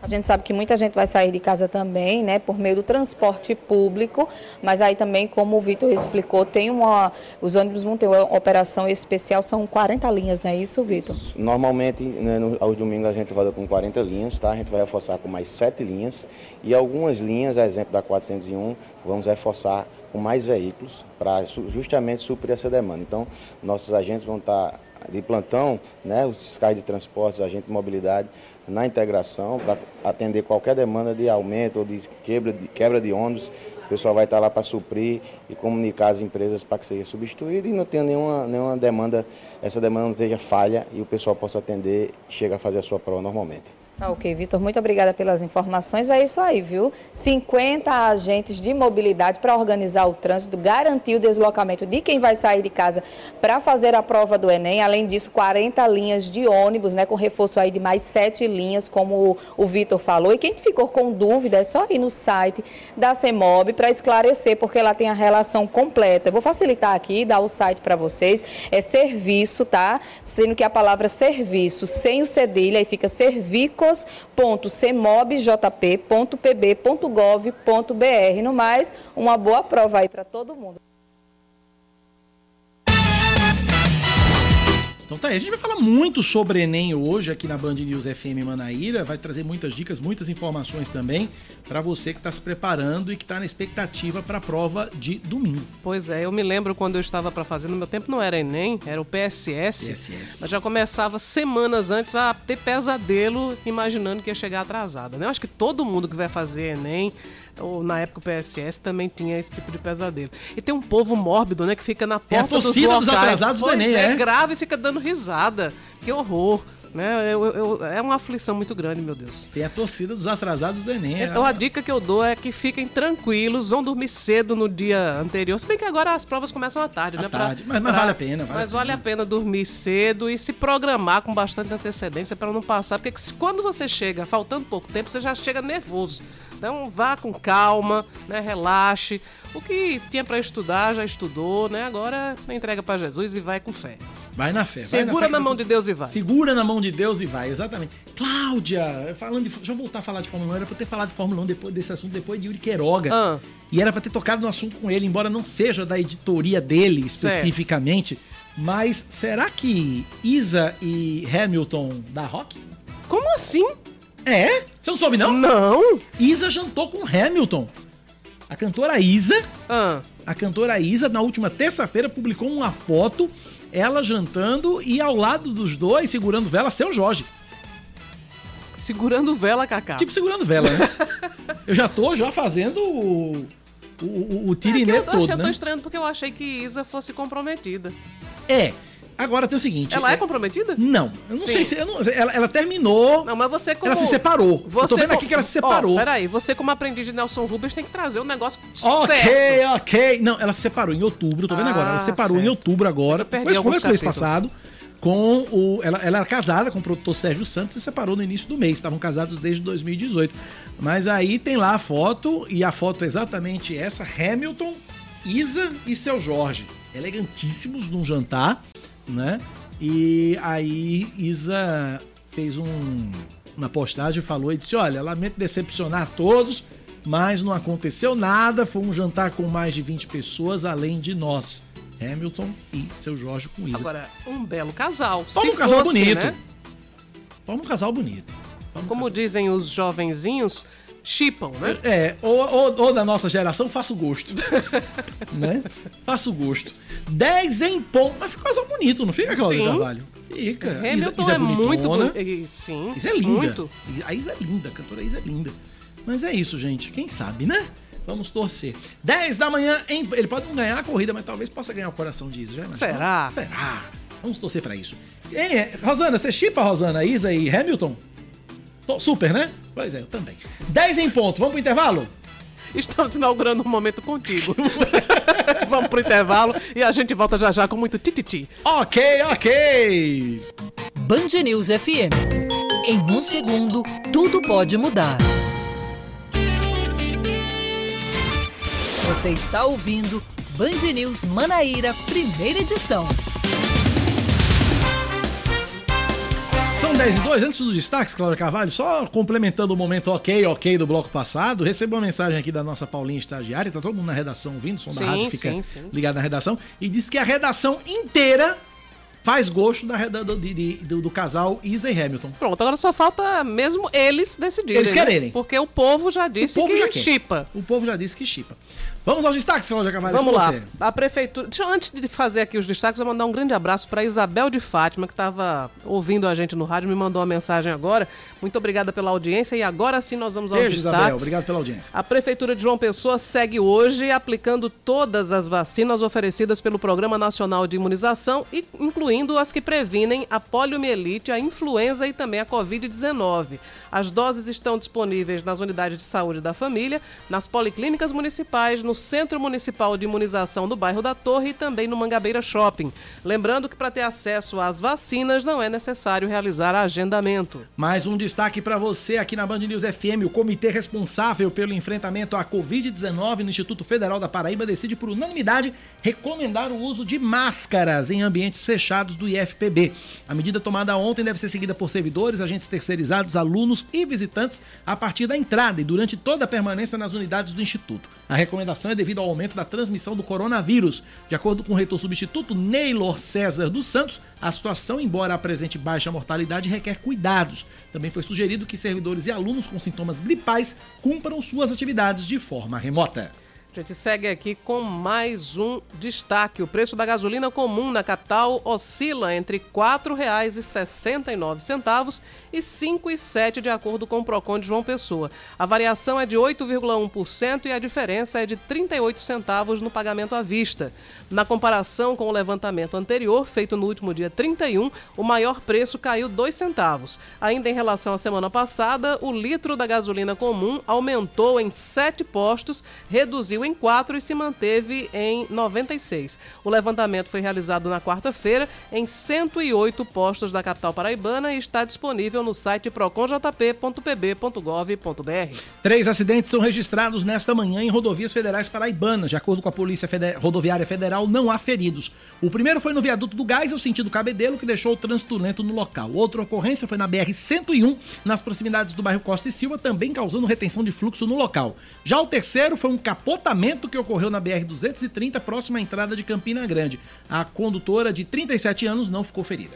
A gente sabe que muita gente vai sair de casa também, né, por meio do transporte público, mas aí também, como o Vitor explicou, tem uma, os ônibus vão ter uma operação especial, são 40 linhas, não é isso, Vitor? Normalmente, né, no, aos domingos a gente roda com 40 linhas, tá? A gente vai reforçar com mais 7 linhas e algumas linhas, a exemplo da 401, vamos reforçar com mais veículos para justamente suprir essa demanda. Então, nossos agentes vão estar de plantão, né, os fiscais de transportes, agentes de mobilidade, na integração para atender qualquer demanda de aumento ou de quebra de, quebra de ônibus. O pessoal vai estar lá para suprir e comunicar as empresas para que seja substituído e não tenha nenhuma, nenhuma demanda, essa demanda não esteja falha e o pessoal possa atender e chegar a fazer a sua prova normalmente. Ah, ok, Vitor, muito obrigada pelas informações. É isso aí, viu? 50 agentes de mobilidade para organizar o trânsito, garantir o deslocamento de quem vai sair de casa para fazer a prova do Enem. Além disso, 40 linhas de ônibus, né, com reforço aí de mais 7 linhas, como o, Vitor falou. E quem ficou com dúvida, é só ir no site da CEMOB para esclarecer, porque lá tem a relação completa. Eu vou facilitar aqui, dar o site para vocês. É serviço, tá? Sendo que a palavra serviço sem o cedilha, aí fica servicos.cemobjp.pb.gov.br. No mais, uma boa prova aí para todo mundo. Então tá aí, a gente vai falar muito sobre Enem hoje aqui na Band News FM Manaíra, vai trazer muitas dicas, muitas informações também para você que está se preparando e que está na expectativa para a prova de domingo. Pois é, eu me lembro quando eu estava para fazer, no meu tempo não era Enem, era o PSS, PSS. mas já começava semanas antes a ter pesadelo imaginando que ia chegar atrasada, né? Eu acho que todo mundo que vai fazer Enem ou na época o PSS também tinha esse tipo de pesadelo. E tem um povo mórbido, né, que fica na Tem a porta dos torcida locais. dos atrasados do pois Enem, é, é. grave e fica dando risada. Que horror. Né? Eu- eu- é uma aflição muito grande, meu Deus. Tem a torcida dos atrasados do Enem. Então a dica que eu dou é que fiquem tranquilos, vão dormir cedo no dia anterior. Se bem que agora as provas começam à tarde, À né? tarde, mas- mas vale a pena, vale mas a vale a pena dormir cedo e se programar com bastante antecedência para não passar. Porque se- quando você chega, faltando pouco tempo, você já chega nervoso. Então vá com calma, né? Relaxe. O que tinha para estudar, já estudou, né? Agora entrega para Jesus e vai com fé. Vai na fé. vai Segura fé na que mão de Deus e vai. Segura na mão de Deus e vai, exatamente. Cláudia, falando de. Deixa eu voltar a falar de Fórmula 1. Era pra eu ter falado de Fórmula 1 depois desse assunto, depois de Yuri Queiroga. Ah. E era pra ter tocado no assunto com ele, embora não seja da editoria dele Certo. especificamente. Mas será que Isa e Hamilton da Rock? Como assim? É? Você não soube, não? Não. Isa jantou com Hamilton. A cantora Isa. Ah. A cantora Isa, na última terça-feira, publicou uma foto, ela jantando e ao lado dos dois, segurando vela, seu Jorge. Segurando vela, Cacá. Tipo segurando vela, né? eu já tô já fazendo o, o, o, o tiriné É eu, assim, todo, eu tô né? estranhando porque eu achei que Isa fosse comprometida. É. Agora tem o seguinte. Ela é comprometida? Não. Eu não Sim. sei se. eu não- ela, ela terminou. Não, mas você como... Ela se separou. Você eu tô vendo co- aqui que ela se separou. Ó, peraí, você como aprendiz de Nelson Rubens tem que trazer um negócio Ok, certo. ok. Não, ela se separou em outubro, tô vendo Ah, agora. Ela se separou em certo. outubro agora. Começo, alguns começo do mês passado. Com o. Ela, ela era casada com o produtor Sérgio Santos e se separou no início do mês. Estavam casados desde 2018. Mas aí tem lá a foto, e a foto é exatamente essa: Hamilton, Isa e seu Jorge. Elegantíssimos num jantar, né? E aí Isa fez um, uma postagem e falou e disse: Olha, lamento decepcionar todos, mas não aconteceu nada. Foi um jantar com mais de 20 pessoas, além de nós. Hamilton e seu Jorge com Isa. Agora, um belo casal. Se um casal fosse, bonito. né? Forma um casal bonito. Como dizem os jovenzinhos, chipam, né? É, ou, ou- ou da nossa geração, faço gosto. né? Faço gosto. 10 em ponto. Mas fica casal bonito, não fica, Cláudio. Carvalho? Fica. Hamilton é muito bonitona. bonito. Sim. Isa é linda. Muito. A Isa é linda, a cantora Isa é linda. Mas é isso, gente. Quem sabe, né? Vamos torcer. 10 da manhã, em... ele pode não ganhar a corrida, mas talvez possa ganhar o coração de Isa. Já? Será? Será? Vamos torcer pra isso. Hein, Rosana, você chipa, Rosana, Isa e Hamilton? Tô- Super, né? Pois é, eu também. 10 em ponto, vamos pro intervalo? Estamos inaugurando um momento contigo. Vamos pro intervalo e a gente volta já já com muito tititi. Ok, ok. Band News FM. Em um segundo, tudo pode mudar. Você está ouvindo Band News Manaíra, primeira edição. São 10 e 2, antes dos destaques, Cláudia Carvalho, só complementando o momento ok, ok do bloco passado, recebo uma mensagem aqui da nossa Paulinha estagiária, tá todo mundo na redação ouvindo, o som Sim, da rádio fica sim, sim. ligado na redação, e diz que a redação inteira faz gosto da, do, de- do- do casal Isa e Hamilton. Pronto, agora só falta mesmo eles decidirem. Eles né? quererem. Porque o povo já disse o povo que chipa. O povo já disse que chipa. Vamos aos destaques, Cláudia Carvalho. Vamos lá. você. A prefeitura. Deixa eu, antes de fazer aqui os destaques, eu vou mandar um grande abraço para Isabel de Fátima, que estava ouvindo a gente no rádio, me mandou uma mensagem agora. Muito obrigada pela audiência e agora sim nós vamos aos Beijo, destaques. Isabel. Obrigado pela audiência. A Prefeitura de João Pessoa segue hoje aplicando todas as vacinas oferecidas pelo Programa Nacional de Imunização, incluindo as que previnem a poliomielite, a influenza e também a Covid-19. As doses estão disponíveis nas unidades de saúde da família, nas policlínicas municipais, no Centro Municipal de Imunização do bairro da Torre e também no Mangabeira Shopping. Lembrando que para ter acesso às vacinas não é necessário realizar agendamento. Mais um destaque para você aqui na Band News FM. O comitê responsável pelo enfrentamento à Covid-19 no Instituto Federal da Paraíba decide por unanimidade recomendar o uso de máscaras em ambientes fechados do IFPB. A medida tomada ontem deve ser seguida por servidores, agentes terceirizados, alunos e visitantes a partir da entrada e durante toda a permanência nas unidades do Instituto. A recomendação é devido ao aumento da transmissão do coronavírus. De acordo com o reitor substituto Neylor César dos Santos, a situação, embora apresente baixa mortalidade, requer cuidados. Também foi sugerido que servidores e alunos com sintomas gripais cumpram suas atividades de forma remota. A gente segue aqui com mais um destaque. O preço da gasolina comum na capital oscila entre R$ 4,69 e R$ 5,07 de acordo com o Procon de João Pessoa. A variação é de 8,1% e a diferença é de 38 centavos no pagamento à vista. Na comparação com o levantamento anterior, feito no último dia 31, o maior preço caiu 2 centavos. Ainda em relação à semana passada, o litro da gasolina comum aumentou em 7 postos, reduziu em 4 e se manteve em 96. O levantamento foi realizado na quarta-feira em 108 postos da capital paraibana e está disponível no site proconjp.pb.gov.br. Três acidentes são registrados nesta manhã em rodovias federais paraibanas. De acordo com a Polícia Feder- Rodoviária Federal, não há feridos. O primeiro foi no viaduto do Gás, ao sentido Cabedelo, que deixou o trânsito lento no local. Outra ocorrência foi na BR-101, nas proximidades do bairro Costa e Silva, também causando retenção de fluxo no local. Já o terceiro foi um capotamento que ocorreu na BR-230, próxima à entrada de Campina Grande. A condutora, de 37 anos, não ficou ferida.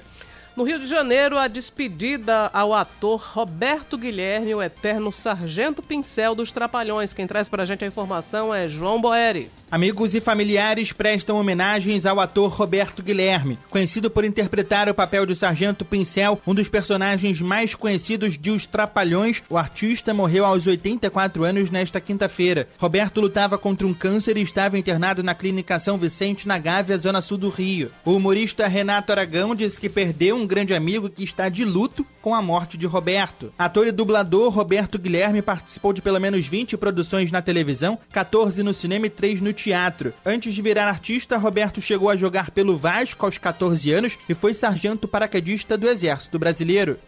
No Rio de Janeiro, a despedida ao ator Roberto Guilherme, o eterno Sargento Pincel dos Trapalhões. Quem traz pra gente a informação é João Boeri. Amigos e familiares prestam homenagens ao ator Roberto Guilherme, conhecido por interpretar o papel de Sargento Pincel, um dos personagens mais conhecidos de Os Trapalhões. O artista morreu aos 84 anos nesta quinta-feira. Roberto lutava contra um câncer e estava internado na Clínica São Vicente, na Gávea, zona sul do Rio. O humorista Renato Aragão disse que perdeu um grande amigo que está de luto com a morte de Roberto. Ator e dublador Roberto Guilherme participou de pelo menos 20 produções na televisão, 14 no cinema e 3 no teatro. Antes de virar artista, Roberto chegou a jogar pelo Vasco aos 14 anos e foi sargento paraquedista do Exército Brasileiro.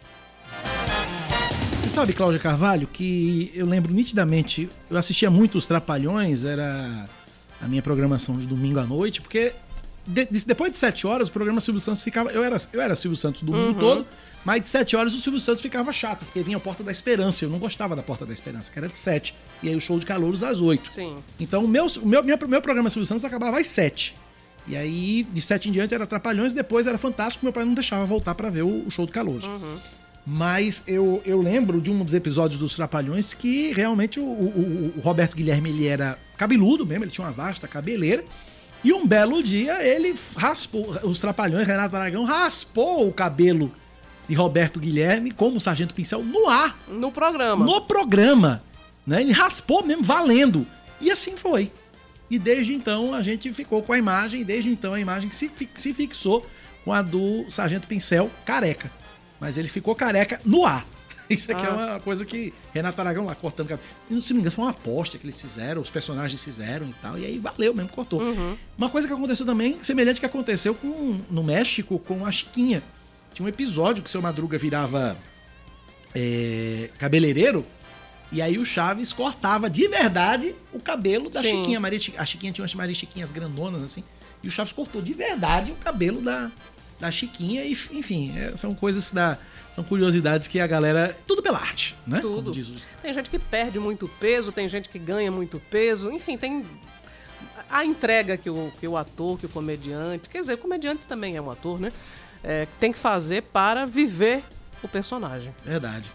Você sabe, Cláudia Carvalho, que eu lembro nitidamente, eu assistia muito os Trapalhões, era a minha programação de domingo à noite, porque de- de- depois de sete horas o programa Silvio Santos ficava. Eu era, eu era Silvio Santos o domingo Uhum. todo, mas de sete horas o Silvio Santos ficava chato, porque vinha a Porta da Esperança. Eu não gostava da Porta da Esperança, que era de sete. E aí o show de calouros às oito. Sim. Então o meu, o meu, minha- meu programa Silvio Santos acabava às sete. E aí, de sete em diante, era Trapalhões, depois era Fantástico, meu pai não deixava voltar pra ver o, o show de calouros. Mas eu, eu lembro de um dos episódios dos Trapalhões que realmente o, o- o Roberto Guilherme ele era cabeludo mesmo, ele tinha uma vasta cabeleira. E um belo dia ele raspou, os Trapalhões, Renato Aragão, raspou o cabelo de Roberto Guilherme como Sargento Pincel no ar. No programa. No programa. Né? Ele raspou mesmo, valendo. E assim foi. E desde então a gente ficou com a imagem, e desde então a imagem se, se fixou com a do Sargento Pincel careca. Mas ele ficou careca no ar. Isso aqui é Ah. uma coisa que Renato Aragão lá cortando cabelo. E não se me engano, foi uma aposta que eles fizeram, os personagens fizeram e tal. E aí valeu mesmo, cortou. Uma coisa que aconteceu também, semelhante que aconteceu com, no México com a Chiquinha. Tinha um episódio que seu Madruga virava é, cabeleireiro. E aí o Chaves cortava de verdade o cabelo da Sim. Chiquinha. A, Maria, a Chiquinha tinha umas Maria Chiquinhas grandonas, assim. E o Chaves cortou de verdade o cabelo da, da Chiquinha. E, enfim, é, são coisas da. São curiosidades que a galera. Tudo pela arte, né? Tudo. o- Tem gente que perde muito peso, tem gente que ganha muito peso, enfim, tem a entrega que o, que o ator, que o comediante, quer dizer, o comediante também é um ator, né? É, tem que fazer para viver o personagem. Verdade.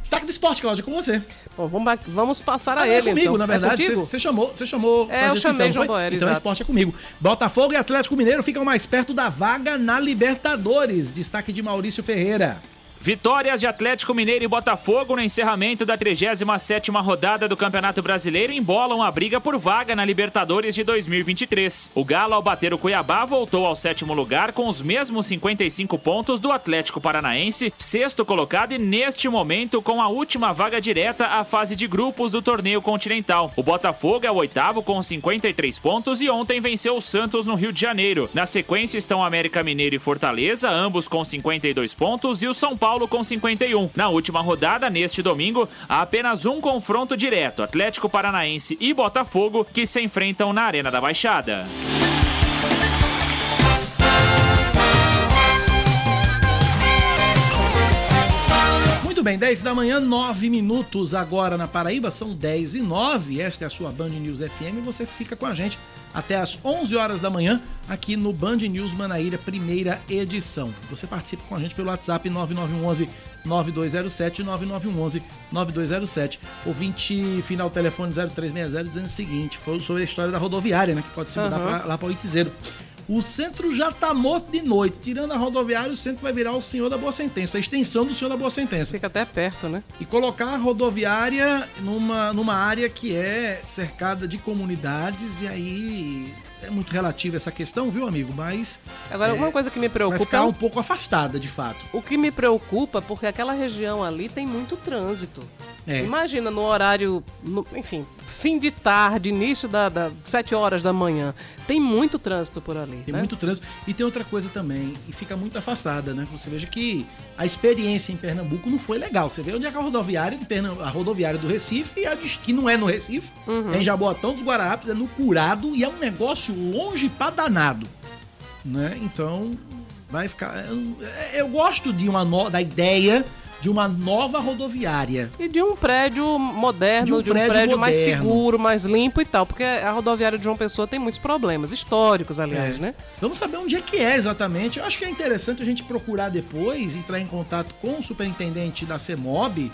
Destaque do esporte, Cláudia, com você. Bom, vamos, vamos passar a Ah, não, é ele, comigo, então. na verdade. É você, chamou, você chamou. É, eu chamei João foi? Boeri, Então exato. esporte é comigo. Botafogo e Atlético Mineiro ficam mais perto da vaga na Libertadores. Destaque de Maurício Ferreira. Vitórias de Atlético Mineiro e Botafogo no encerramento da 37ª rodada do Campeonato Brasileiro embolam a briga por vaga na Libertadores de 2023. O Galo, ao bater o Cuiabá, voltou ao sétimo lugar com os mesmos 55 pontos do Atlético Paranaense, sexto colocado e neste momento com a última vaga direta à fase de grupos do torneio continental. O Botafogo é o oitavo com 53 pontos e ontem venceu o Santos no Rio de Janeiro. Na sequência estão América Mineiro e Fortaleza, ambos com 52 pontos, e o São Paulo com 51. Na última rodada, neste domingo, há apenas um confronto direto: Atlético Paranaense e Botafogo, que se enfrentam na Arena da Baixada. Muito bem, 10 da manhã, 9 minutos agora na Paraíba, são 10 e 9. Esta é a sua Band News FM você fica com a gente até as 11 horas da manhã aqui no Band News Manaíra, primeira edição. Você participa com a gente pelo WhatsApp 9911 9207 9911 9207. Ouvinte final telefone 0360 dizendo o seguinte, foi sobre a história da rodoviária, né, que pode se mudar Aham. pra, lá para o Itizeiro. O centro já tá morto de noite. Tirando a rodoviária, o centro vai virar o Senhor da Boa Sentença, a extensão do Senhor da Boa Sentença. Fica até perto, né? E colocar a rodoviária numa, numa área que é cercada de comunidades, e aí é muito relativa essa questão, viu, amigo? Mas. Agora, é, uma coisa que me Vai preocupa ficar é um pouco afastada, de fato. O que me preocupa, porque aquela região ali tem muito trânsito. É. Imagina no horário, no- enfim, fim de tarde, início da, da 7 horas da manhã. Tem muito trânsito por ali. Tem né? muito trânsito. E tem outra coisa também, e fica muito afastada, né? Você veja que a experiência em Pernambuco não foi legal. Você vê onde é que a rodoviária, de Pernam... a rodoviária do Recife, a de... que não é no Recife, Uhum. é em Jaboatão dos Guararapes, é no Curado, e é um negócio longe pra danado. Né? Então, vai ficar. Eu, eu gosto de uma no... da ideia de uma nova rodoviária. E de um prédio moderno, De um de um prédio, prédio mais seguro, mais limpo e tal. Porque a rodoviária de João Pessoa tem muitos problemas, históricos, aliás, É. né? Vamos saber onde é que é exatamente. Eu acho que é interessante a gente procurar depois, entrar em contato com o superintendente da CEMOB,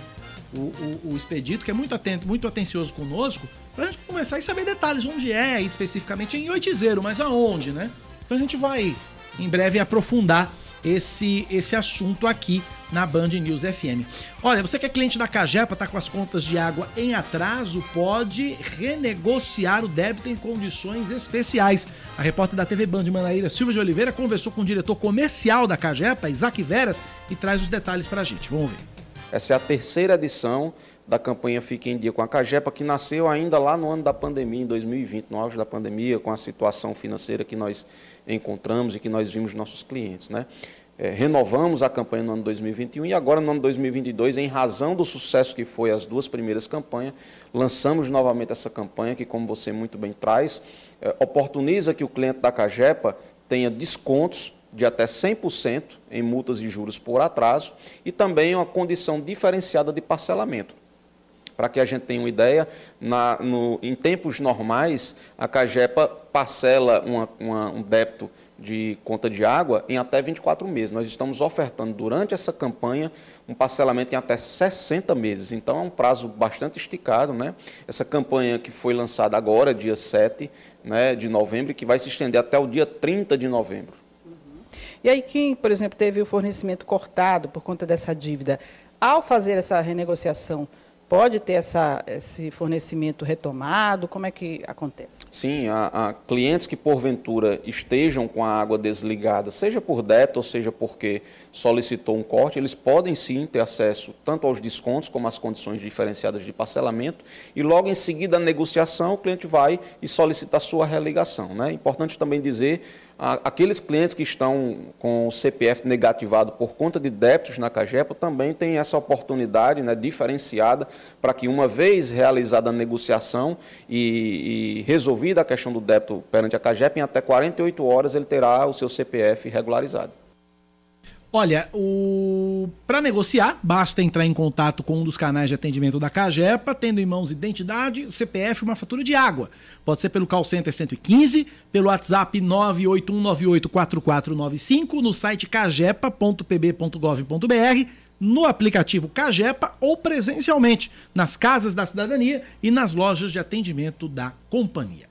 o, o, o Expedito, que é muito atento, muito atencioso conosco, pra gente conversar e saber detalhes onde é, especificamente em Oitizeiro, mas aonde, né? Então a gente vai em breve aprofundar esse, esse assunto aqui na Band News FM. Olha, você que é cliente da Cagepa, tá com as contas de água em atraso, pode renegociar o débito em condições especiais. A repórter da TV Band Manaíra, Silvia de Oliveira, conversou com o diretor comercial da Cagepa, Isaac Veras, e traz os detalhes pra gente. Vamos ver. Essa é a terceira edição da campanha Fique em Dia com a Cagepa, que nasceu ainda lá no ano da pandemia, em 2020, no auge da pandemia, com a situação financeira que nós encontramos e que nós vimos nossos clientes. Né? É, renovamos a campanha no ano 2021 e agora no ano 2022, em razão do sucesso que foi as duas primeiras campanhas, lançamos novamente essa campanha que, como você muito bem traz, é, oportuniza que o cliente da Cagepa tenha descontos de até 100% em multas e juros por atraso e também uma condição diferenciada de parcelamento. Para que a gente tenha uma ideia, na- no- em tempos normais, a Cagepa parcela uma- uma- um débito de conta de água em até 24 meses. Nós estamos ofertando durante essa campanha um parcelamento em até 60 meses. Então é um prazo bastante esticado. Né? Essa campanha que foi lançada agora, dia 7 né, de novembro, que vai se estender até o dia 30 de novembro. E aí, quem, por exemplo, teve o fornecimento cortado por conta dessa dívida, ao fazer essa renegociação, pode ter essa, esse fornecimento retomado? Como é que acontece? Sim, há, há clientes que porventura estejam com a água desligada, seja por débito ou seja porque solicitou um corte, eles podem sim ter acesso tanto aos descontos como às condições diferenciadas de parcelamento e logo em seguida a negociação o cliente vai e solicita a sua religação. Né? Importante também dizer, aqueles clientes que estão com o CPF negativado por conta de débitos na Cagepa também têm essa oportunidade né, diferenciada para que, uma vez realizada a negociação e, e resolvida a questão do débito perante a Cagepa, em até 48 horas ele terá o seu CPF regularizado. Olha, o... para negociar, basta entrar em contato com um dos canais de atendimento da Cagepa, tendo em mãos identidade, CPF e uma fatura de água. Pode ser pelo call center 115, pelo WhatsApp 981984495, no site cagepa.pb.gov.br, no aplicativo Cagepa ou presencialmente nas casas da cidadania e nas lojas de atendimento da companhia.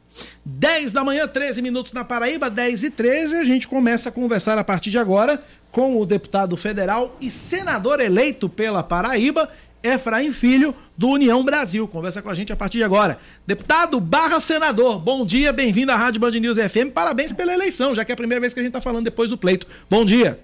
10 da manhã, 13 minutos na Paraíba, 10 e 13. A gente começa a conversar a partir de agora com o deputado federal e senador eleito pela Paraíba, Efraim Filho, do União Brasil. Conversa com a gente a partir de agora. Deputado barra senador, bom dia, bem-vindo à Rádio Band News FM. Parabéns pela eleição, já que é a primeira vez que a gente está falando depois do pleito. Bom dia.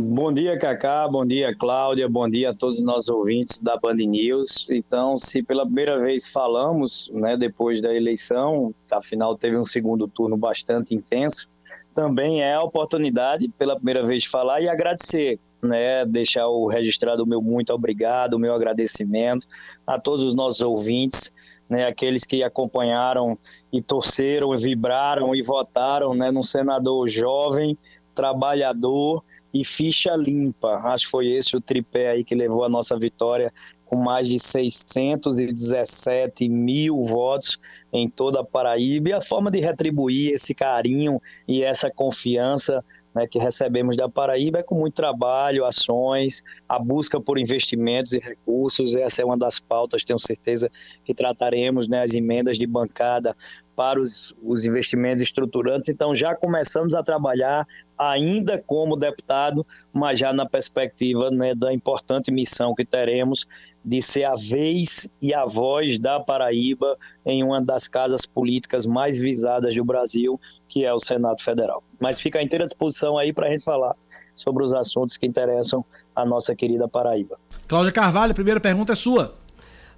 Bom dia, Cacá. Bom dia, Cláudia. Bom dia a todos os nossos ouvintes da Band News. Então, se pela primeira vez falamos, né, depois da eleição, afinal teve um segundo turno bastante intenso, também é a oportunidade, pela primeira vez, de falar e agradecer, né, deixar o registrado o meu muito obrigado, o meu agradecimento a todos os nossos ouvintes, né, aqueles que acompanharam e torceram, vibraram e votaram, né, num senador jovem, trabalhador e ficha limpa. Acho que foi esse o tripé aí que levou a nossa vitória com mais de 617 mil votos em toda a Paraíba. E a forma de retribuir esse carinho e essa confiança né, que recebemos da Paraíba é com muito trabalho, ações, a busca por investimentos e recursos. Essa é uma das pautas, tenho certeza que trataremos, né, as emendas de bancada para os, os investimentos estruturantes. Então, já começamos a trabalhar, ainda como deputado, mas já na perspectiva né, da importante missão que teremos de ser a vez e a voz da Paraíba em uma das casas políticas mais visadas do Brasil, que é o Senado Federal. Mas fica à inteira disposição aí para a gente falar sobre os assuntos que interessam a nossa querida Paraíba. Cláudia Carvalho, a primeira pergunta é sua.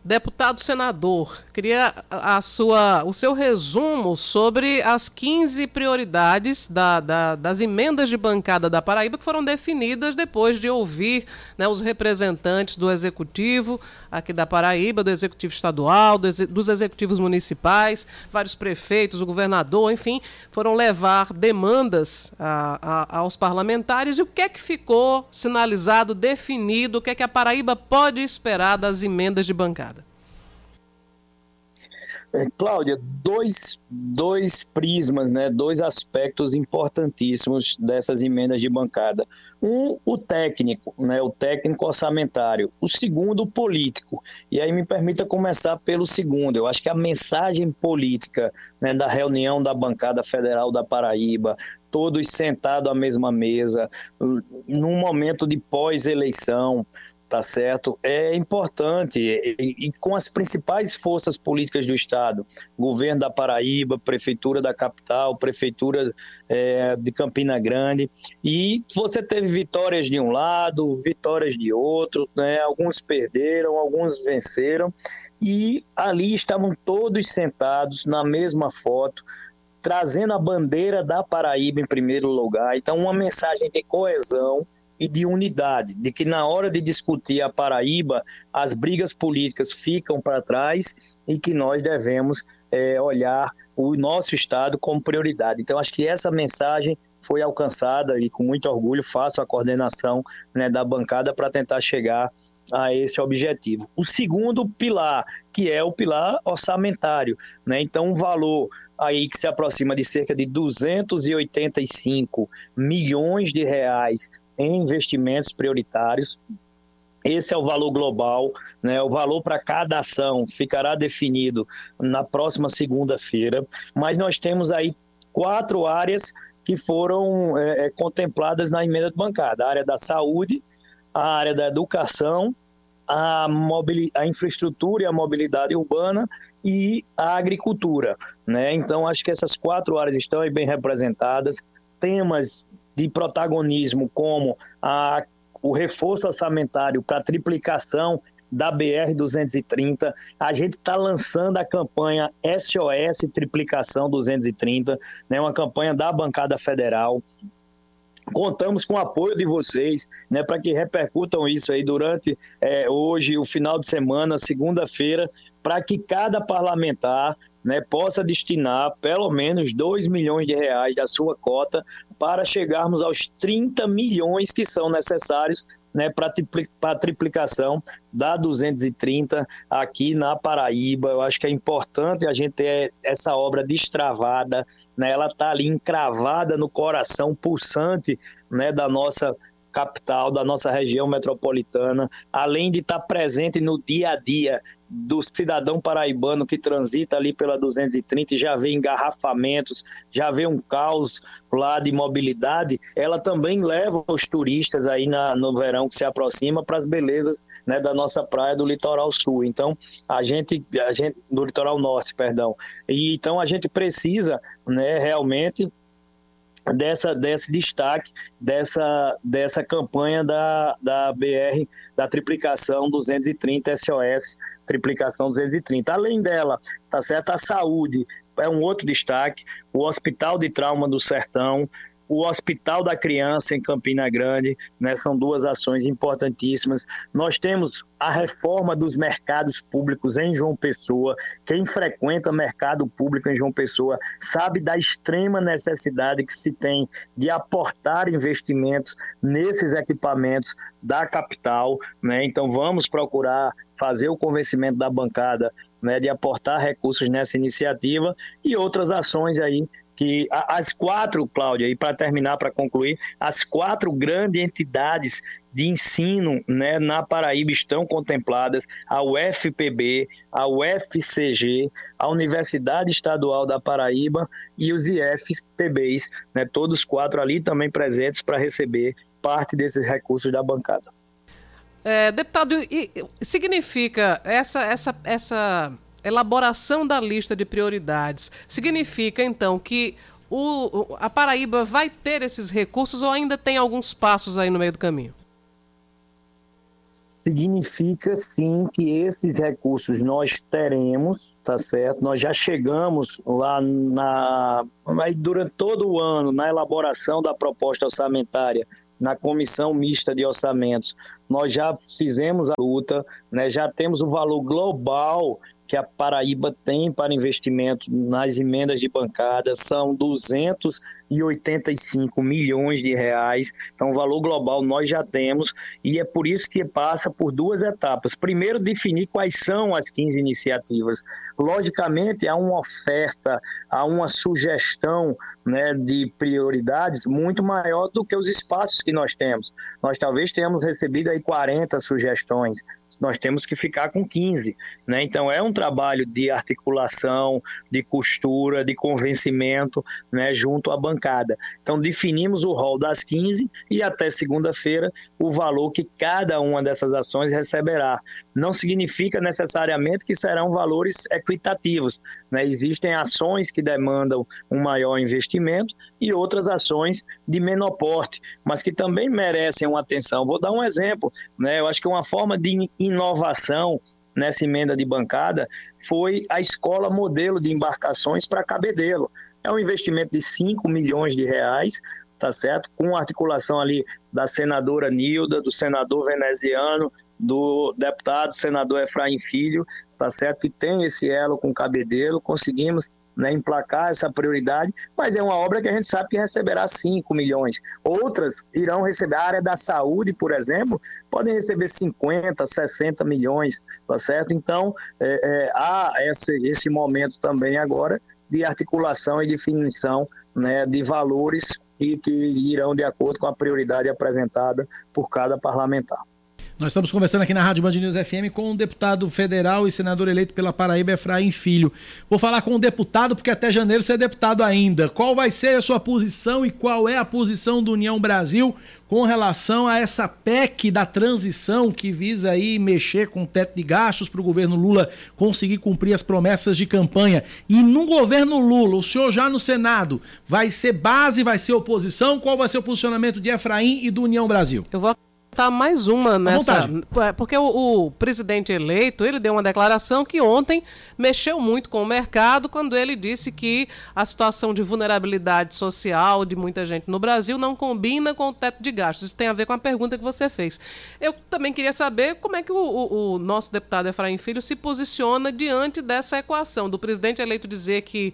Deputado senador, queria a sua, o seu resumo sobre as 15 prioridades da, da, das emendas de bancada da Paraíba que foram definidas depois de ouvir né, os representantes do Executivo aqui da Paraíba, do Executivo Estadual, do, dos Executivos Municipais, vários prefeitos, o governador, enfim, foram levar demandas a, a, aos parlamentares. E o que é que ficou sinalizado, definido, o que é que a Paraíba pode esperar das emendas de bancada? É, Cláudia, dois, dois prismas, né, dois aspectos importantíssimos dessas emendas de bancada. Um, o técnico, né, o técnico orçamentário. O segundo, o político. E aí me permita começar pelo segundo. Eu acho que a mensagem política né, da reunião da bancada federal da Paraíba, todos sentados à mesma mesa, num momento de pós-eleição, tá certo? É importante e, e, com as principais forças políticas do estado, governo da Paraíba, prefeitura da capital, prefeitura é, de Campina Grande, e você teve vitórias de um lado, vitórias de outro, né? Alguns perderam, alguns venceram, e ali estavam todos sentados na mesma foto, trazendo a bandeira da Paraíba em primeiro lugar. Então, uma mensagem de coesão e de unidade, de que na hora de discutir a Paraíba, as brigas políticas ficam para trás e que nós devemos é, olhar o nosso Estado como prioridade. Então, acho que essa mensagem foi alcançada e com muito orgulho faço a coordenação né, da bancada para tentar chegar a esse objetivo. O segundo pilar, que é o pilar orçamentário, né? Então, um valor aí que se aproxima de cerca de 285 milhões de reais em investimentos prioritários. Esse é o valor global, né? O valor para cada ação ficará definido na próxima segunda-feira, mas nós temos aí quatro áreas que foram é, é contempladas na emenda de bancada: a área da saúde, a área da educação, a, a infraestrutura e a mobilidade urbana e a agricultura. Né? Então, acho que essas quatro áreas estão bem representadas. Temas de protagonismo, como a, o reforço orçamentário para triplicação da BR-230. A gente está lançando a campanha SOS Triplicação 230, né, uma campanha da bancada federal. Contamos com o apoio de vocês, né, para que repercutam isso aí durante é, hoje, o final de semana, segunda-feira, para que cada parlamentar né, possa destinar pelo menos 2 milhões de reais da sua cota para chegarmos aos 30 milhões que são necessários né, para a triplicação da 230 aqui na Paraíba. Eu acho que é importante a gente ter essa obra destravada, né, ela está ali encravada no coração pulsante né, da nossa capital, da nossa região metropolitana, além de estar presente no dia a dia do cidadão paraibano que transita ali pela 230 e já vê engarrafamentos, já vê um caos lá de mobilidade, ela também leva os turistas aí na, no verão que se aproxima para as belezas né, da nossa praia do litoral sul. Então, a gente, a gente do litoral norte, perdão. E então a gente precisa, né, realmente dessa, desse destaque dessa, dessa campanha da, da BR, da triplicação 230 SOS, triplicação 230. Além dela, tá certo? A saúde é um outro destaque, o Hospital de Trauma do Sertão, o Hospital da Criança em Campina Grande, né, são duas ações importantíssimas. Nós temos a reforma dos mercados públicos em João Pessoa. Quem frequenta mercado público em João Pessoa sabe da extrema necessidade que se tem de aportar investimentos nesses equipamentos da capital. Né? Então, vamos procurar fazer o convencimento da bancada né, de aportar recursos nessa iniciativa e outras ações aí que as quatro, Cláudia, e para terminar, para concluir, as quatro grandes entidades de ensino né, na Paraíba estão contempladas, a UFPB, a UFCG, a Universidade Estadual da Paraíba e os IFPBs, né, todos quatro ali também presentes para receber parte desses recursos da bancada. É, deputado, significa essa, essa, essa elaboração da lista de prioridades significa então que o, a Paraíba vai ter esses recursos ou ainda tem alguns passos aí no meio do caminho? Significa sim que esses recursos nós teremos, tá certo? Nós já chegamos lá na. Mas durante todo o ano, na elaboração da proposta orçamentária, na comissão mista de orçamentos, nós já fizemos a luta, né? já temos o valor global que a Paraíba tem para investimento nas emendas de bancada são 285 milhões de reais. Então, o valor global nós já temos e é por isso que passa por duas etapas. Primeiro, definir quais são as 15 iniciativas. Logicamente, há uma oferta, há uma sugestão né, de prioridades muito maior do que os espaços que nós temos. Nós talvez tenhamos recebido aí 40 sugestões nós temos que ficar com 15. Né? Então, é um trabalho de articulação, de costura, de convencimento né, junto à bancada. Então, definimos o rol das 15 e até segunda-feira o valor que cada uma dessas ações receberá. Não significa necessariamente que serão valores equitativos. Né? Existem ações que demandam um maior investimento e outras ações de menor porte, mas que também merecem uma atenção. Vou dar um exemplo. Né? Eu acho que uma forma de inovação nessa emenda de bancada foi a escola modelo de embarcações para Cabedelo. É um investimento de 5 milhões de reais, tá certo? Com articulação ali da senadora Nilda, do senador veneziano, do deputado senador Efraim Filho, tá certo? Que tem esse elo com Cabedelo, conseguimos né, emplacar essa prioridade, mas é uma obra que a gente sabe que receberá 5 milhões. Outras irão receber, a área da saúde, por exemplo, podem receber 50, 60 milhões, tá certo? Então, é, é, há esse, esse momento também agora de articulação e definição né, de valores e que irão de acordo com a prioridade apresentada por cada parlamentar. Nós estamos conversando aqui na Rádio Band News FM com o deputado federal e senador eleito pela Paraíba, Efraim Filho. Vou falar com o deputado porque até janeiro você é deputado ainda. Qual vai ser a sua posição e qual é a posição do União Brasil com relação a essa PEC da transição que visa aí mexer com o teto de gastos para o governo Lula conseguir cumprir as promessas de campanha. E no governo Lula, o senhor já no Senado, vai ser base, vai ser oposição? Qual vai ser o posicionamento de Efraim e do União Brasil? Eu vou Tá mais uma nessa. É, porque o, o, presidente eleito ele deu uma declaração que ontem mexeu muito com o mercado quando ele disse que a situação de vulnerabilidade social de muita gente no Brasil não combina com o teto de gastos. Isso tem a ver com a pergunta que você fez. Eu também queria saber como é que o, o, o nosso deputado Efraim Filho se posiciona diante dessa equação do presidente eleito dizer que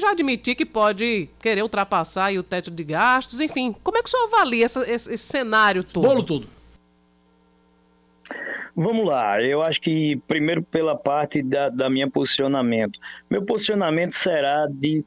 já admiti que pode querer ultrapassar o teto de gastos, enfim. Como é que o senhor avalia essa, esse, esse, cenário todo? Bolo todo. Vamos lá, eu acho que primeiro pela parte da, da minha posicionamento. Meu posicionamento será de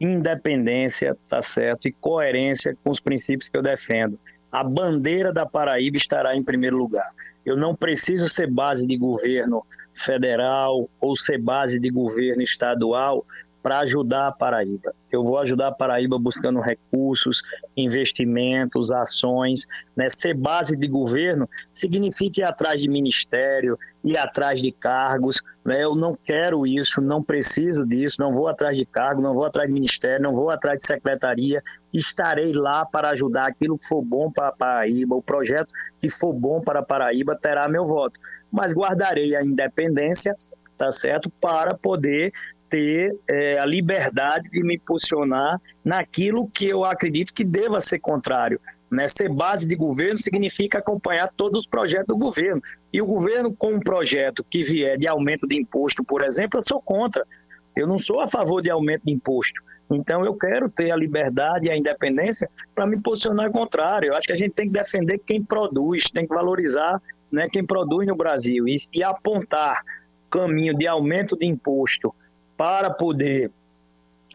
independência, tá certo, e coerência com os princípios que eu defendo. a bandeira da Paraíba estará em primeiro lugar. Eu não preciso ser base de governo federal ou ser base de governo estadual para ajudar a Paraíba. Eu vou ajudar a Paraíba buscando recursos, investimentos, ações. Né? Ser base de governo significa ir atrás de ministério, ir atrás de cargos. Né? Eu não quero isso, não preciso disso, não vou atrás de cargo, não vou atrás de ministério, não vou atrás de secretaria. Estarei lá para ajudar aquilo que for bom para a Paraíba, o projeto que for bom para a Paraíba terá meu voto. Mas guardarei a independência tá certo? Para poder ter é, a liberdade de me posicionar naquilo que eu acredito que deva ser contrário. Né? Ser base de governo significa acompanhar todos os projetos do governo. E o governo, com um projeto que vier de aumento de imposto, por exemplo, eu sou contra. Eu não sou a favor de aumento de imposto. Então, eu quero ter a liberdade e a independência para me posicionar contrário. Eu acho que a gente tem que defender quem produz, tem que valorizar né, quem produz no Brasil e, e apontar caminho de aumento de imposto para poder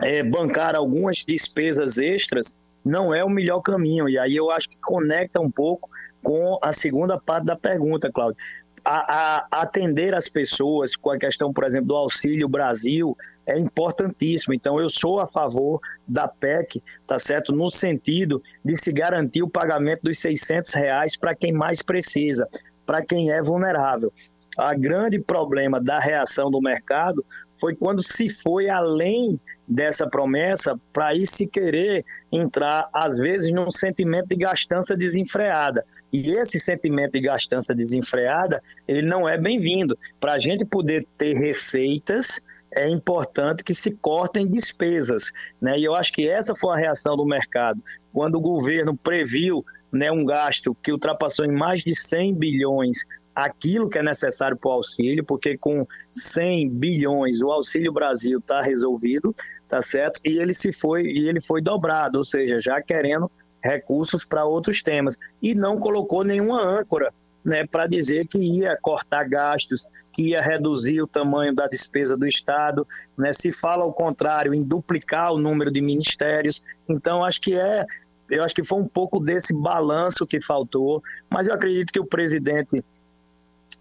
é, bancar algumas despesas extras não é o melhor caminho. E aí eu acho que conecta um pouco com a segunda parte da pergunta, Cláudio. A, a, atender as pessoas com a questão, por exemplo, do Auxílio Brasil é importantíssimo. Então, eu sou a favor da PEC, tá certo? No sentido de se garantir o pagamento dos 600 reais para quem mais precisa, para quem é vulnerável. A grande problema da reação do mercado foi quando se foi além dessa promessa para aí se querer entrar, às vezes, num sentimento de gastança desenfreada. E esse sentimento de gastança desenfreada, ele não é bem-vindo. Para a gente poder ter receitas, é importante que se cortem despesas. Né? E eu acho que essa foi a reação do mercado. Quando o governo previu né, um gasto que ultrapassou em mais de 100 bilhões aquilo que é necessário para o auxílio, porque com 100 bilhões o Auxílio Brasil está resolvido, tá certo? E ele se foi e ele foi dobrado, ou seja, já querendo recursos para outros temas e não colocou nenhuma âncora, né, para dizer que ia cortar gastos, que ia reduzir o tamanho da despesa do Estado, né? Se fala ao contrário em duplicar o número de ministérios, então acho que é eu acho que foi um pouco desse balanço que faltou, mas eu acredito que o presidente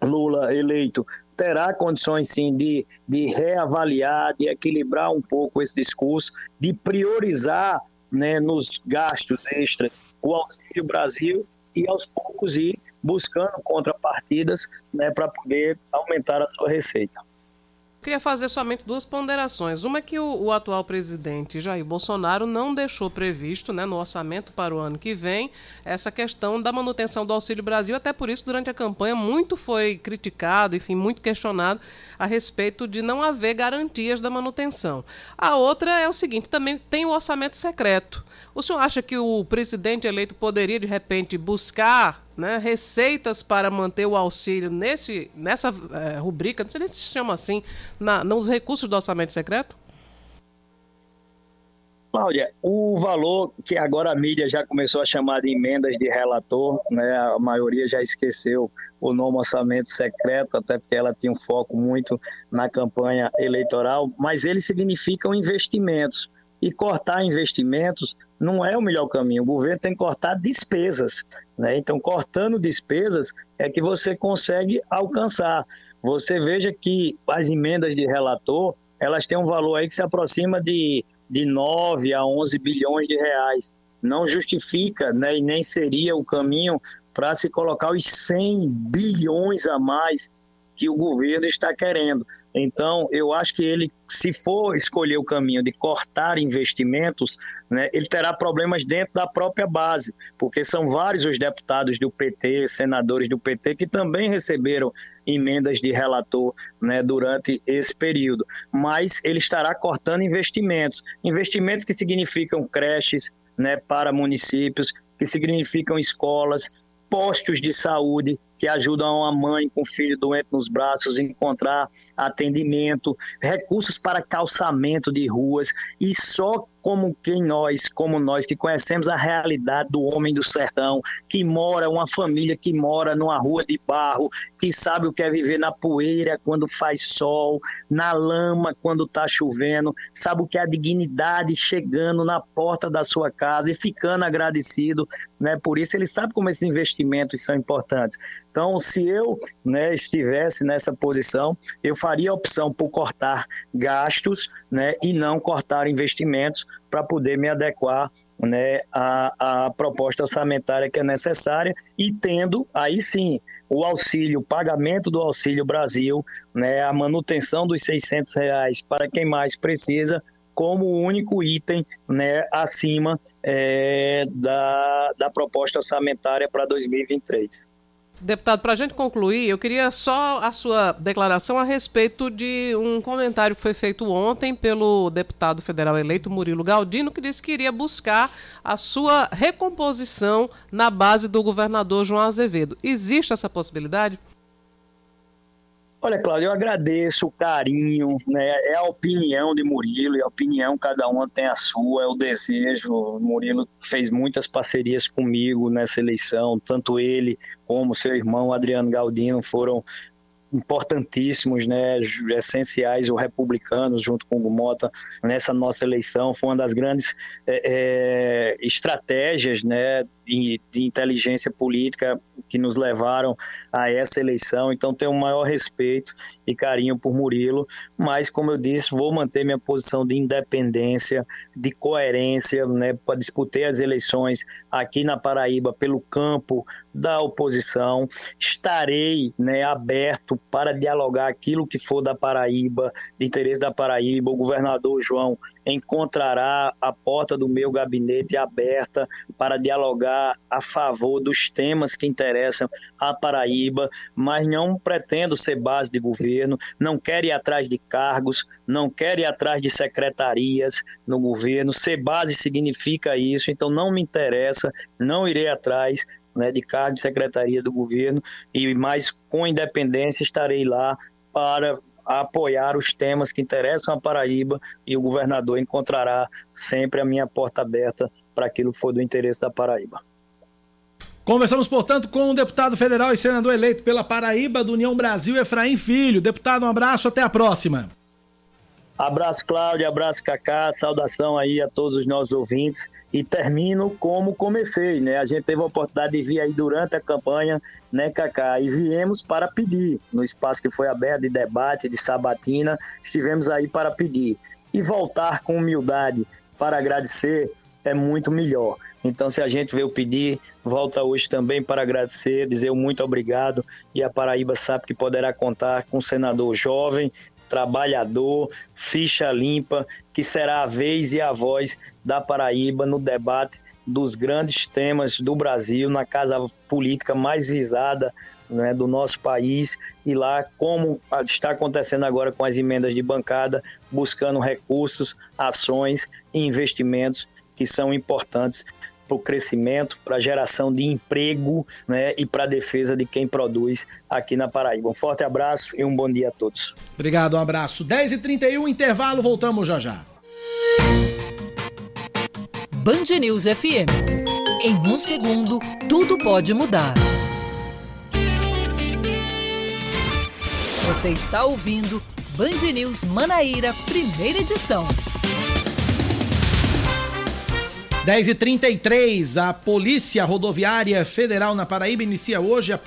Lula eleito terá condições sim de, de reavaliar, de equilibrar um pouco esse discurso, de priorizar né, nos gastos extras o Auxílio Brasil e aos poucos ir buscando contrapartidas né, para poder aumentar a sua receita. Queria fazer somente duas ponderações. Uma é que o, o, atual presidente Jair Bolsonaro não deixou previsto né, no orçamento para o ano que vem essa questão da manutenção do Auxílio Brasil. Até por isso, durante a campanha, muito foi criticado, enfim, muito questionado a respeito de não haver garantias da manutenção. A outra é o seguinte: também tem o orçamento secreto. O senhor acha que o presidente eleito poderia, de repente, buscar né, receitas para manter o auxílio nesse, nessa é, rubrica, não sei nem se chama assim, na, nos recursos do orçamento secreto? Cláudia, o valor que agora a mídia já começou a chamar de emendas de relator, né, a maioria já esqueceu o nome orçamento secreto, até porque ela tinha um foco muito na campanha eleitoral, mas eles significam investimentos. E cortar investimentos não é o melhor caminho. O governo tem que cortar despesas. Né? Então, cortando despesas é que você consegue alcançar. Você veja que as emendas de relator, elas têm um valor aí que se aproxima de, de 9 a 11 bilhões de reais. Não justifica né? e nem seria o caminho para se colocar os 100 bilhões a mais que o governo está querendo. Então, eu acho que ele, se for escolher o caminho de cortar investimentos, né, ele terá problemas dentro da própria base, porque são vários os deputados do PT, senadores do PT, que também receberam emendas de relator né, durante esse período. Mas ele estará cortando investimentos investimentos que significam creches né, para municípios, que significam escolas, postos de saúde, que ajudam uma mãe com filho doente nos braços a encontrar atendimento, recursos para calçamento de ruas e só como quem nós, como nós que conhecemos a realidade do homem do sertão, que mora, uma família que mora numa rua de barro, que sabe o que é viver na poeira quando faz sol, na lama quando está chovendo, sabe o que é a dignidade chegando na porta da sua casa e ficando agradecido, né? Por isso ele sabe como esses investimentos são importantes. Então, se eu né, estivesse nessa posição, eu faria a opção por cortar gastos né, e não cortar investimentos para poder me adequar né, à, à proposta orçamentária que é necessária e tendo, aí sim, o auxílio, o pagamento do Auxílio Brasil, né, a manutenção dos 600 reais para quem mais precisa, como único item né, acima é, da, da proposta orçamentária para 2023. Deputado, para a gente concluir, eu queria só a sua declaração a respeito de um comentário que foi feito ontem pelo deputado federal eleito Murilo Galdino, que disse que iria buscar a sua recomposição na base do governador João Azevedo. Existe essa possibilidade? Olha, Cláudio, eu agradeço o carinho, né? É a opinião de Murilo, e a opinião cada um tem a sua, é o desejo. O Murilo fez muitas parcerias comigo nessa eleição, tanto ele como seu irmão Adriano Galdino foram importantíssimos, né, essenciais, os republicanos, junto com o Mota, nessa nossa eleição. Foi uma das grandes é, é, estratégias né, de, de, inteligência política que nos levaram a essa eleição. Então, tenho o maior respeito e carinho por Murilo, mas, como eu disse, vou manter minha posição de independência, de coerência, né, para disputar as eleições aqui na Paraíba pelo campo da oposição. Estarei né, aberto para dialogar aquilo que for da Paraíba, de interesse da Paraíba. O governador João encontrará a porta do meu gabinete aberta para dialogar a favor dos temas que interessam a Paraíba, mas não pretendo ser base de governo, não quero ir atrás de cargos, não quero ir atrás de secretarias no governo. Ser base significa isso, então não me interessa, não irei atrás né, de cargo de secretaria do governo, e mais com independência estarei lá para apoiar os temas que interessam a Paraíba e o governador encontrará sempre a minha porta aberta para aquilo que for do interesse da Paraíba. Conversamos, portanto, com o deputado federal e senador eleito pela Paraíba do União Brasil, Efraim Filho. Deputado, um abraço, até a próxima. Abraço, Cláudio, abraço, Cacá, saudação aí a todos os nossos ouvintes e termino como comecei, né? A gente teve a oportunidade de vir aí durante a campanha, né, Cacá? E viemos para pedir, no espaço que foi aberto de debate, de sabatina, estivemos aí para pedir. E voltar com humildade para agradecer é muito melhor. Então, se a gente veio pedir, volta hoje também para agradecer, dizer muito obrigado. E a Paraíba sabe que poderá contar com um senador jovem, trabalhador, ficha limpa, que será a vez e a voz da Paraíba no debate dos grandes temas do Brasil, na casa política mais visada né, do nosso país. E lá, como está acontecendo agora com as emendas de bancada, buscando recursos, ações e investimentos que são importantes para o crescimento, para a geração de emprego né, e para a defesa de quem produz aqui na Paraíba. Um forte abraço e um bom dia a todos. Obrigado, um abraço. 10h31, intervalo, voltamos já já. Band News FM. Em um segundo, tudo pode mudar. Você está ouvindo Band News Manaíra, primeira edição. 10h33, a Polícia Rodoviária Federal na Paraíba inicia hoje a,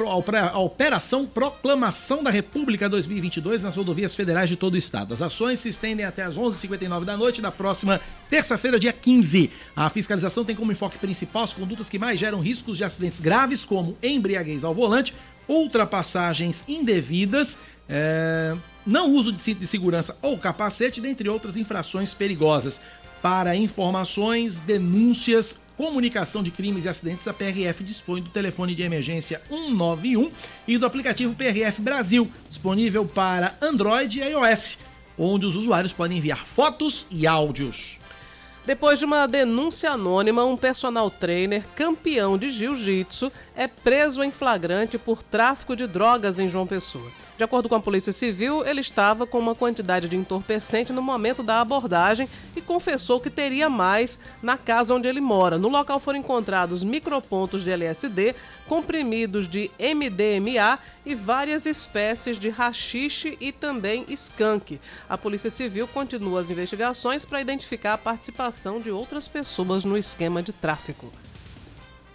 a, Operação Proclamação da República 2022 nas rodovias federais de todo o estado. As ações se estendem até as 11h59 da noite da próxima terça-feira, dia 15. A fiscalização tem como enfoque principal as condutas que mais geram riscos de acidentes graves, como embriaguez ao volante, ultrapassagens indevidas, é, não uso de cinto de segurança ou capacete, dentre outras infrações perigosas. Para informações, denúncias, comunicação de crimes e acidentes, a PRF dispõe do telefone de emergência 191 e do aplicativo PRF Brasil, disponível para Android e iOS, onde os usuários podem enviar fotos e áudios. Depois de uma denúncia anônima, um personal trainer campeão de jiu-jitsu é preso em flagrante por tráfico de drogas em João Pessoa. De acordo com a Polícia Civil, ele estava com uma quantidade de entorpecente no momento da abordagem e confessou que teria mais na casa onde ele mora. No local foram encontrados micropontos de LSD, comprimidos de MDMA e várias espécies de rachixe e também skunk. A Polícia Civil continua as investigações para identificar a participação de outras pessoas no esquema de tráfico.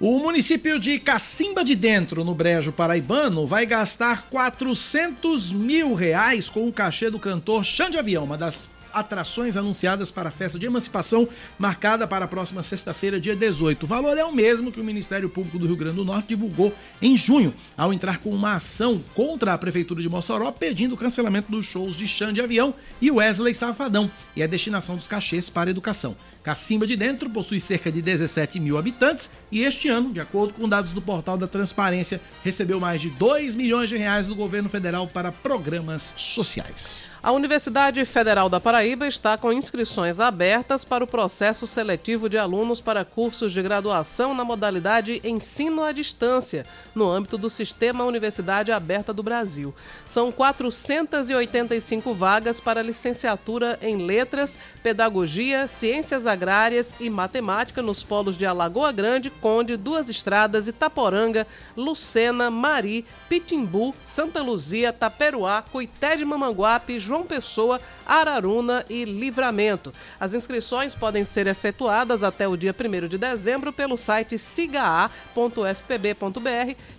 O município de Cacimba de Dentro, no Brejo Paraibano, vai gastar 400 mil reais com o cachê do cantor Xande Avião, uma das atrações anunciadas para a festa de emancipação marcada para a próxima sexta-feira, dia 18. O valor é o mesmo que o Ministério Público do Rio Grande do Norte divulgou em junho, ao entrar com uma ação contra a Prefeitura de Mossoró pedindo o cancelamento dos shows de Xande Avião e Wesley Safadão e a destinação dos cachês para a educação. Cacimba de Dentro possui cerca de 17 mil habitantes e este ano, de acordo com dados do portal da Transparência, recebeu mais de 2 milhões de reais do governo federal para programas sociais. A Universidade Federal da Paraíba está com inscrições abertas para o processo seletivo de alunos para cursos de graduação na modalidade Ensino à Distância, no âmbito do Sistema Universidade Aberta do Brasil. São 485 vagas para licenciatura em Letras, Pedagogia, Ciências Agrárias e Matemática nos polos de Alagoa Grande, Conde, Duas Estradas, Itaporanga, Lucena, Mari, Pitimbu, Santa Luzia, Taperuá, Cuité de Mamanguape, João Pessoa, Araruna e Livramento. As inscrições podem ser efetuadas até o dia 1 de dezembro pelo site sigaa.fpb.br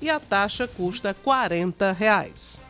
e a taxa custa 40 reais.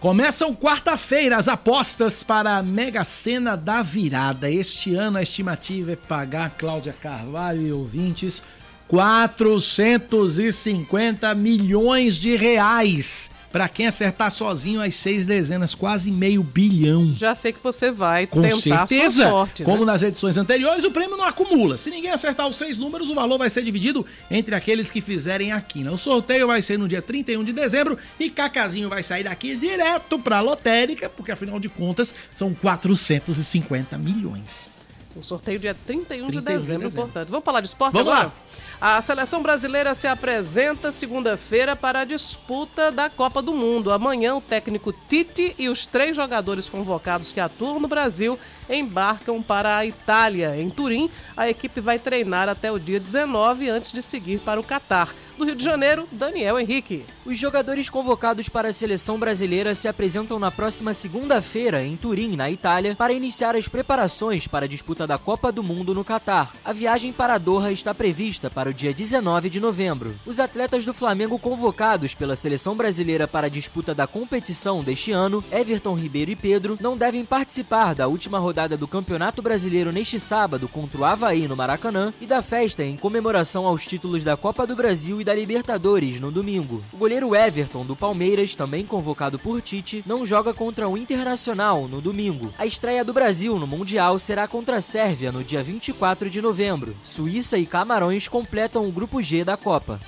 Começam quarta-feira as apostas para a Mega Sena da Virada. Este ano a estimativa é pagar Cláudia Carvalho e ouvintes 450 milhões de reais. Para quem acertar sozinho as seis dezenas, quase meio bilhão. Já sei que você vai Com tentar certeza, sua sorte, como né? nas edições anteriores, o prêmio não acumula. Se ninguém acertar os seis números, o valor vai ser dividido entre aqueles que fizerem a quina. O sorteio vai ser no dia 31 de dezembro e Cacazinho vai sair daqui direto para a lotérica, porque afinal de contas são 450 milhões. O sorteio dia 31, 31 de de dezembro, dezembro. portanto. Vamos falar de esporte Vamos agora? lá. A seleção brasileira se apresenta segunda-feira para a disputa da Copa do Mundo. Amanhã, o técnico Tite e os três jogadores convocados que atuam no Brasil embarcam para a Itália. Em Turim, a equipe vai treinar até o dia 19 antes de seguir para o Catar. Do Rio de Janeiro, Daniel Henrique. Os jogadores convocados para a seleção brasileira se apresentam na próxima segunda-feira em Turim, na Itália, para iniciar as preparações para a disputa da Copa do Mundo no Catar. A viagem para Doha está prevista para o dia 19 de novembro. Os atletas do Flamengo convocados pela seleção brasileira para a disputa da competição deste ano, Everton Ribeiro e Pedro, não devem participar da última rodada do Campeonato Brasileiro neste sábado contra o Havaí no Maracanã e da festa em comemoração aos títulos da Copa do Brasil e da Libertadores no domingo. O goleiro Everton do Palmeiras, também convocado por Tite, não joga contra o Internacional no domingo. A estreia do Brasil no Mundial será contra a Sérvia no dia 24 de novembro. Suíça e Camarões completam o grupo G da Copa.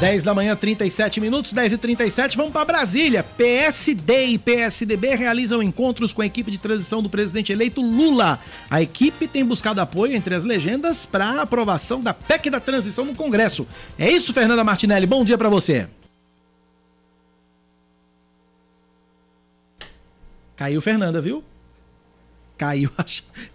Dez da manhã, 37 minutos, 10 e 37 vamos para Brasília. PSD e PSDB realizam encontros com a equipe de transição do presidente eleito Lula. A equipe tem buscado apoio entre as legendas para a aprovação da PEC da transição no Congresso. É isso, Fernanda Martinelli. Bom dia para você. Caiu Fernanda, viu? Caiu a,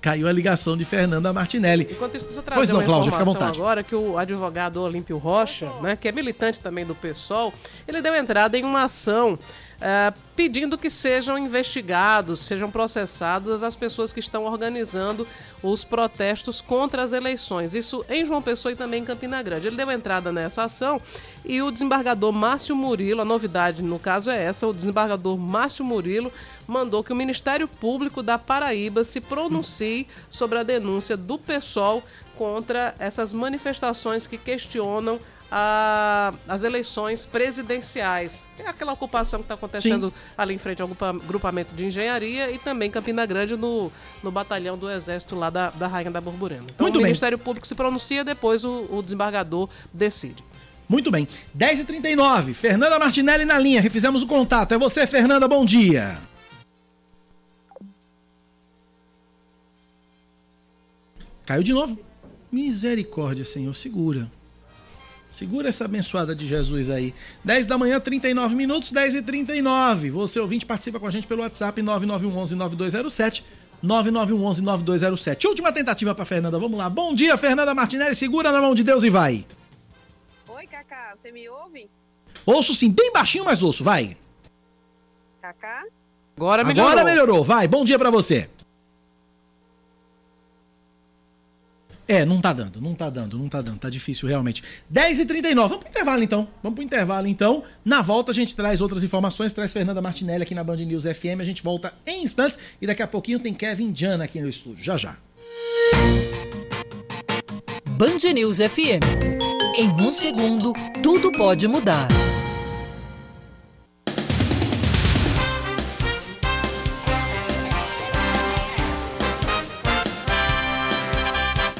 caiu a ligação de Fernanda Martinelli. Enquanto isso, deixa eu trazer Pois não, uma Cláudia, fica à informação vontade. agora que o advogado Olímpio Rocha, né, que é militante também do PSOL, ele deu entrada em uma ação eh, pedindo que sejam investigados, sejam processadas as pessoas que estão organizando os protestos contra as eleições. Isso em João Pessoa e também em Campina Grande. Ele deu entrada nessa ação e o desembargador Márcio Murilo, a novidade no caso é essa, o desembargador Márcio Murilo mandou que o Ministério Público da Paraíba se pronuncie sobre a denúncia do PSOL contra essas manifestações que questionam a- as eleições presidenciais. É aquela ocupação que está acontecendo ali em frente ao grupa- grupamento de engenharia e também Campina Grande no, no batalhão do Exército lá da, da Rainha da Borborema. Então Muito o bem. Ministério Público se pronuncia, depois o, o desembargador decide. Muito bem. 10h39, Fernanda Martinelli na linha. Refizemos o contato. É você, Fernanda, bom dia. Caiu de novo. Misericórdia, Senhor, segura. Segura essa abençoada de Jesus aí. 10 da manhã, 39 minutos, 10 e 39. Você ouvinte participa com a gente pelo WhatsApp 9911-9207. 9911-9207. Última tentativa para Fernanda, vamos lá. Bom dia, Fernanda Martinelli. Segura na mão de Deus e vai. Oi, Cacá, você me ouve? Ouço sim, bem baixinho, mas ouço, vai. Cacá? Agora melhorou. Agora melhorou, vai. Bom dia para você. É, não tá dando, não tá dando, não tá dando, tá difícil realmente. 10h39, vamos pro intervalo então. Vamos pro intervalo então. Na volta a gente traz outras informações, traz Fernanda Martinelli aqui na Band News FM. A gente volta em instantes e daqui a pouquinho tem Kevin Diana aqui no estúdio. Já já. Band News FM. Em um segundo, tudo pode mudar.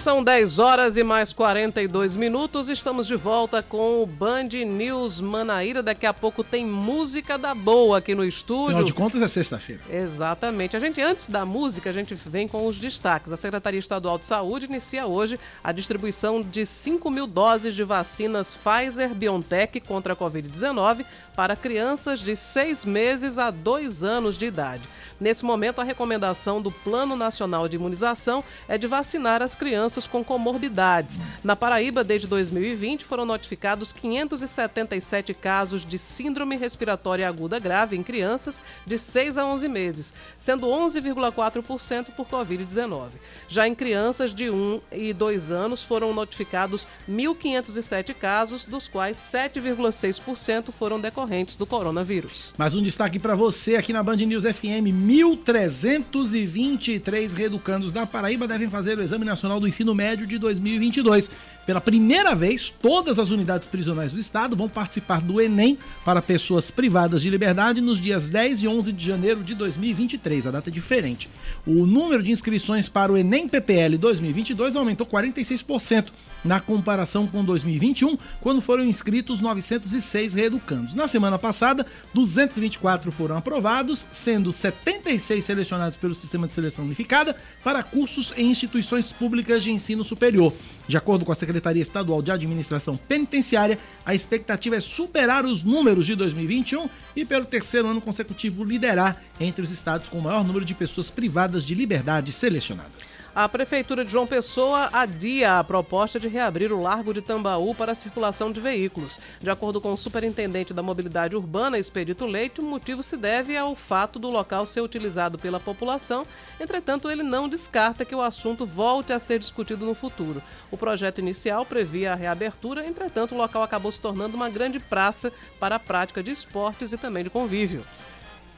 São 10 horas e mais 42 minutos. Estamos de volta com o Band News Manaíra. Daqui a pouco tem música da boa aqui no estúdio. Afinal de contas é sexta-feira. Exatamente. A gente, antes da música, a gente vem com os destaques. A Secretaria Estadual de Saúde inicia hoje a distribuição de 5 mil doses de vacinas Pfizer BioNTech contra a Covid-19 para crianças de 6 meses a 2 anos de idade. Nesse momento, a recomendação do Plano Nacional de Imunização é de vacinar as crianças com comorbidades. Na Paraíba, desde 2020, foram notificados 577 casos de síndrome respiratória aguda grave em crianças de 6 a 11 meses, sendo 11,4% por Covid-19. Já em crianças de 1 e 2 anos, foram notificados 1.507 casos, dos quais 7,6% foram decorrentes do coronavírus. Mais um destaque para você aqui na Band News FM. 1.323 reeducandos da Paraíba devem fazer o Exame Nacional do Ensino Médio de 2022. Pela primeira vez, todas as unidades prisionais do estado vão participar do Enem para pessoas privadas de liberdade nos dias 10 e 11 de janeiro de 2023. A data é diferente. O número de inscrições para o Enem PPL 2022 aumentou 46% na comparação com 2021, quando foram inscritos 906 reeducandos. Na semana passada, 224 foram aprovados, sendo 76 selecionados pelo Sistema de Seleção Unificada para cursos em instituições públicas de ensino superior. De acordo com a Secretaria Estadual de Administração Penitenciária, a expectativa é superar os números de 2021 e, pelo terceiro ano consecutivo, liderar entre os estados com o maior número de pessoas privadas de liberdade selecionadas. A Prefeitura de João Pessoa adia a proposta de reabrir o Largo de Tambaú para a circulação de veículos. De acordo com o superintendente da Mobilidade Urbana, Expedito Leite, o motivo se deve ao fato do local ser utilizado pela população. Entretanto, ele não descarta que o assunto volte a ser discutido no futuro. O projeto inicial previa a reabertura, entretanto, o local acabou se tornando uma grande praça para a prática de esportes e também de convívio.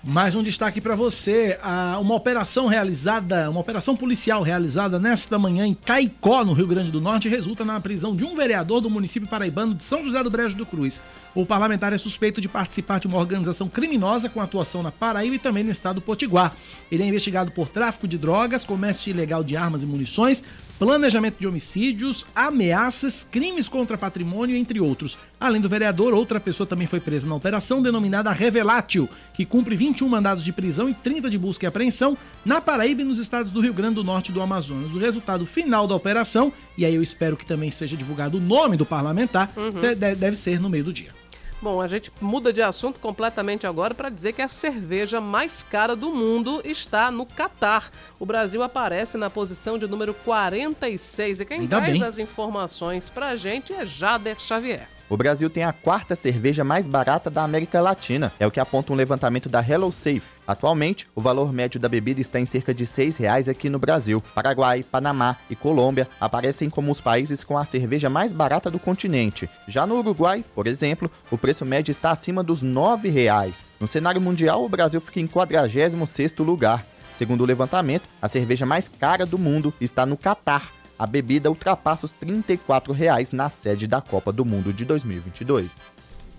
Mais um destaque para você: uma operação realizada, uma operação policial realizada nesta manhã em Caicó, no Rio Grande do Norte, resulta na prisão de um vereador do município paraibano de São José do Brejo do Cruz. O parlamentar é suspeito de participar de uma organização criminosa com atuação na Paraíba e também no estado do Potiguar. Ele é investigado por tráfico de drogas, comércio ilegal de armas e munições, planejamento de homicídios, ameaças, crimes contra patrimônio, entre outros. Além do vereador, outra pessoa também foi presa na operação denominada Revelátil, que cumpre 21 mandados de prisão e 30 de busca e apreensão na Paraíba e nos estados do Rio Grande do Norte e do Amazonas. O resultado final da operação, e aí eu espero que também seja divulgado o nome do parlamentar, Uhum. deve ser no meio do dia. Bom, a gente muda de assunto completamente agora para dizer que a cerveja mais cara do mundo está no Catar. O Brasil aparece na posição de número 46 e quem Ainda traz bem. as informações para a gente é Jader Xavier. O Brasil tem a quarta cerveja mais barata da América Latina, é o que aponta um levantamento da Hello Safe. Atualmente, o valor médio da bebida está em cerca de 6 reais aqui no Brasil. Paraguai, Panamá e Colômbia aparecem como os países com a cerveja mais barata do continente. Já no Uruguai, por exemplo, o preço médio está acima dos 9 reais. No cenário mundial, o Brasil fica em 46º lugar. Segundo o levantamento, a cerveja mais cara do mundo está no Catar. A bebida ultrapassa os 34 reais na sede da Copa do Mundo de 2022.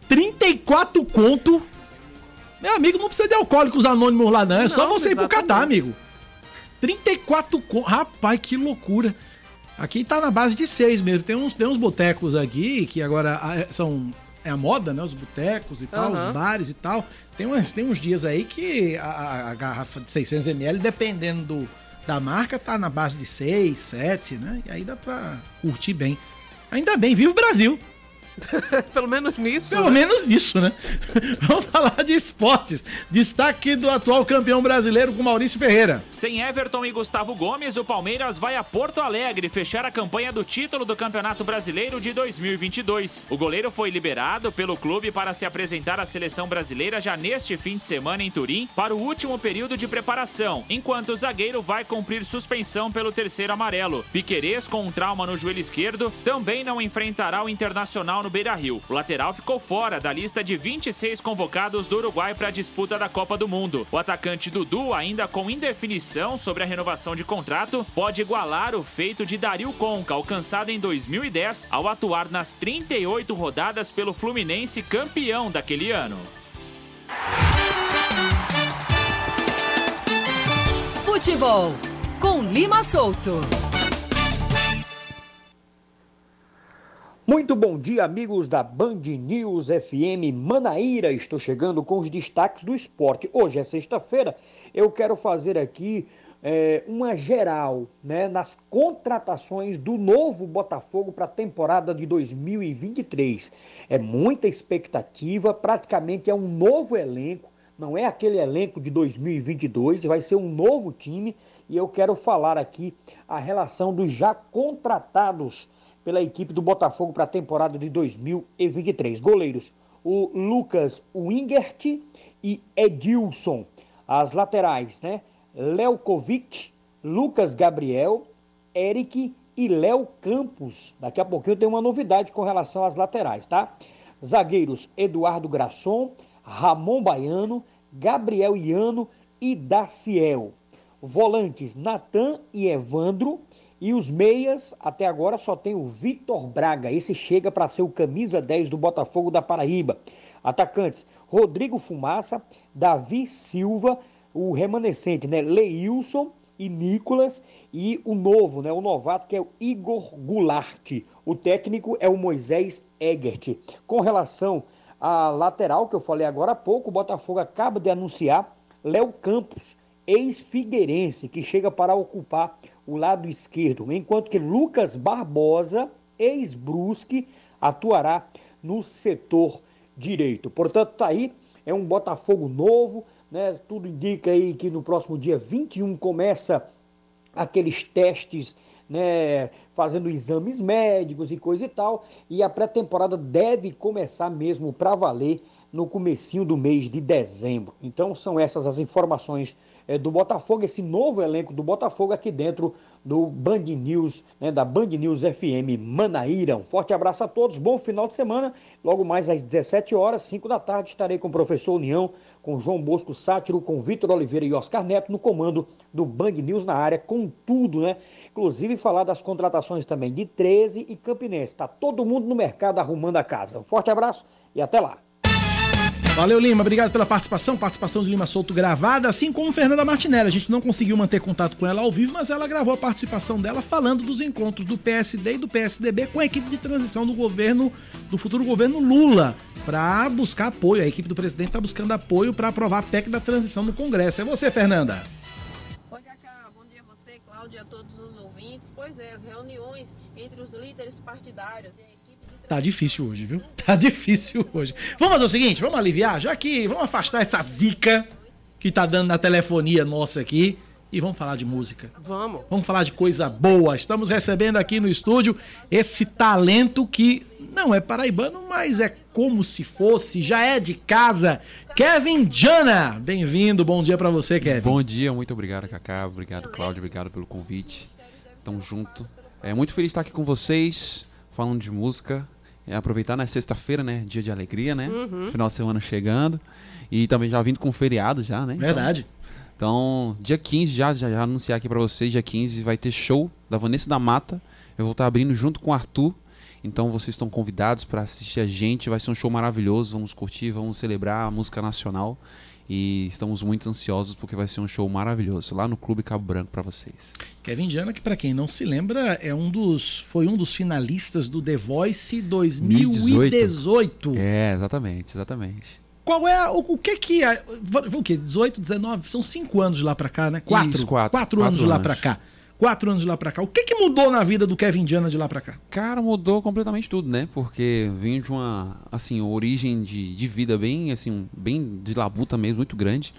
34 conto. Meu amigo, não precisa de alcoólicos anônimos lá, não. É só Não, você ir pro exatamente. Catar, amigo. 34 conto. Rapaz, que loucura. Aqui tá na base de seis mesmo. Tem uns, tem uns botecos aqui que agora ah, é- são. É a moda, né? Os botecos e tal, Aham. os bares e tal. Tem, umas, tem uns dias aí que a- a, a garrafa de 600ml, dependendo do, da marca, tá na base de 6, 7, né? E aí dá pra curtir bem. Ainda bem, viva o Brasil! Pelo menos nisso. Pelo né? menos nisso, né? Vamos falar de esportes. Destaque do atual campeão brasileiro com Maurício Ferreira. Sem Everton e Gustavo Gomes, o Palmeiras vai a Porto Alegre fechar a campanha do título do Campeonato Brasileiro de 2022. O goleiro foi liberado pelo clube para se apresentar à seleção brasileira já neste fim de semana em Turim para o último período de preparação, enquanto o zagueiro vai cumprir suspensão pelo terceiro amarelo. Piquerez, com um trauma no joelho esquerdo, também não enfrentará o Internacional no Beira-Rio. O lateral ficou fora da lista de 26 convocados do Uruguai para a disputa da Copa do Mundo. O atacante Dudu, ainda com indefinição sobre a renovação de contrato, pode igualar o feito de Dario Conca, alcançado em 2010, ao atuar nas 38 rodadas pelo Fluminense, campeão daquele ano. Futebol com Lima Solto. Muito bom dia, amigos da Band News FM Manaíra. Estou chegando com os destaques do esporte. Hoje é sexta-feira. Eu quero fazer aqui é, uma geral né, nas contratações do novo Botafogo para a temporada de 2023. É muita expectativa, praticamente é um novo elenco. Não é aquele elenco de 2022, vai ser um novo time e eu quero falar aqui a relação dos já contratados pela equipe do Botafogo para a temporada de 2023. Goleiros, o Lucas Wingert e Edilson. As laterais, né? Lelkovic, Lucas Gabriel, Eric e Léo Campos. Daqui a pouquinho tem uma novidade com relação às laterais, tá? Zagueiros, Eduardo Grasson, Ramon Baiano, Gabriel Iano e Daciel. Volantes, Natan e Evandro. E os meias, até agora só tem o Vitor Braga. Esse chega para ser o camisa 10 do Botafogo da Paraíba. Atacantes: Rodrigo Fumaça, Davi Silva, o remanescente, né? Leilson e Nicolas. E o novo, né? O novato, que é o Igor Goulart. O técnico é o Moisés Egert. Com relação à lateral, que eu falei agora há pouco, o Botafogo acaba de anunciar Léo Campos, ex-figueirense, que chega para ocupar o lado esquerdo, enquanto que Lucas Barbosa, ex-Brusque, atuará no setor direito. Portanto, tá aí, é um Botafogo novo, né? Tudo indica aí que no próximo dia 21 começa aqueles testes, né, fazendo exames médicos e coisa e tal, e a pré-temporada deve começar mesmo para valer no comecinho do mês de dezembro. Então são essas as informações eh, do Botafogo, esse novo elenco do Botafogo aqui dentro do Band News, né, da Band News FM Manaíra. Um forte abraço a todos, bom final de semana. Logo mais às 17 horas, 5 da tarde, estarei com o professor União, com João Bosco Sátiro, com Vitor Oliveira e Oscar Neto no comando do Band News na área, com tudo, né? Inclusive falar das contratações também de 13 e Campinense. Tá todo mundo no mercado arrumando a casa. Um forte abraço e até lá. Valeu, Lima. Obrigado pela participação. Participação de Lima Souto gravada, assim como Fernanda Martinelli. A gente não conseguiu manter contato com ela ao vivo, mas ela gravou a participação dela falando dos encontros do PSD e do PSDB com a equipe de transição do governo, do futuro governo Lula, para buscar apoio. A equipe do presidente está buscando apoio para aprovar a PEC da transição no Congresso. É você, Fernanda. Oi. Bom dia a você, Cláudia, a todos os ouvintes. Pois é, as reuniões entre os líderes partidários e Tá difícil hoje, viu? Tá difícil hoje. Vamos fazer o seguinte, vamos aliviar, já que vamos afastar essa zica que tá dando na telefonia nossa aqui e vamos falar de música. Vamos. Vamos falar de coisa boa. Estamos recebendo aqui no estúdio esse talento que não é paraibano, mas é como se fosse, já é de casa. Kevin Jana, bem-vindo. Bom dia pra você, Kevin. Bom dia, muito obrigado, Cacá. Obrigado, Cláudio. Obrigado pelo convite. Tamo junto. É muito feliz de estar aqui com vocês, falando de música. É, aproveitar na sexta-feira, né? Dia de alegria, né? Uhum. Final de semana chegando. E também já vindo com feriado já, né? Então- Verdade. Então, dia 15, já, já, já anunciar aqui pra vocês, dia 15 vai ter show da Vanessa da Mata. Eu vou estar abrindo junto com o Arthur. Então vocês estão convidados para assistir a gente. Vai ser um show maravilhoso. Vamos curtir, vamos celebrar a música nacional. E estamos muito ansiosos porque vai ser um show maravilhoso lá no Clube Cabo Branco para vocês. Kevin Diana, que para quem não se lembra, é um dos foi um dos finalistas do The Voice 2018. É, exatamente, exatamente. Qual é o, o que que é, o que 18, 19, são cinco anos de lá para cá, né? Quatro, Isso, quatro, quatro anos quatro de lá anos. para cá. Quatro anos de lá para cá. O que que mudou na vida do Kevin Diana de lá para cá? Cara, mudou completamente tudo, né? Porque vim de uma, assim, origem de, de vida bem, assim, bem de labuta mesmo, muito grande.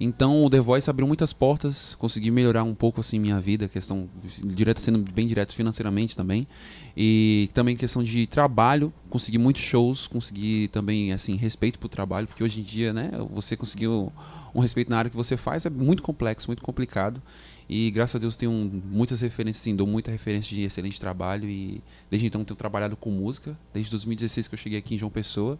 Então o The Voice abriu muitas portas, consegui melhorar um pouco assim minha vida, questão direto sendo bem direto financeiramente também. E também questão de trabalho, consegui muitos shows, consegui também assim respeito pro trabalho, porque hoje em dia, né, você conseguiu um respeito na área que você faz é muito complexo, muito complicado. E graças a Deus tenho muitas referências, sim, dou muita referência de excelente trabalho e desde então tenho trabalhado com música, desde 2016 que eu cheguei aqui em João Pessoa.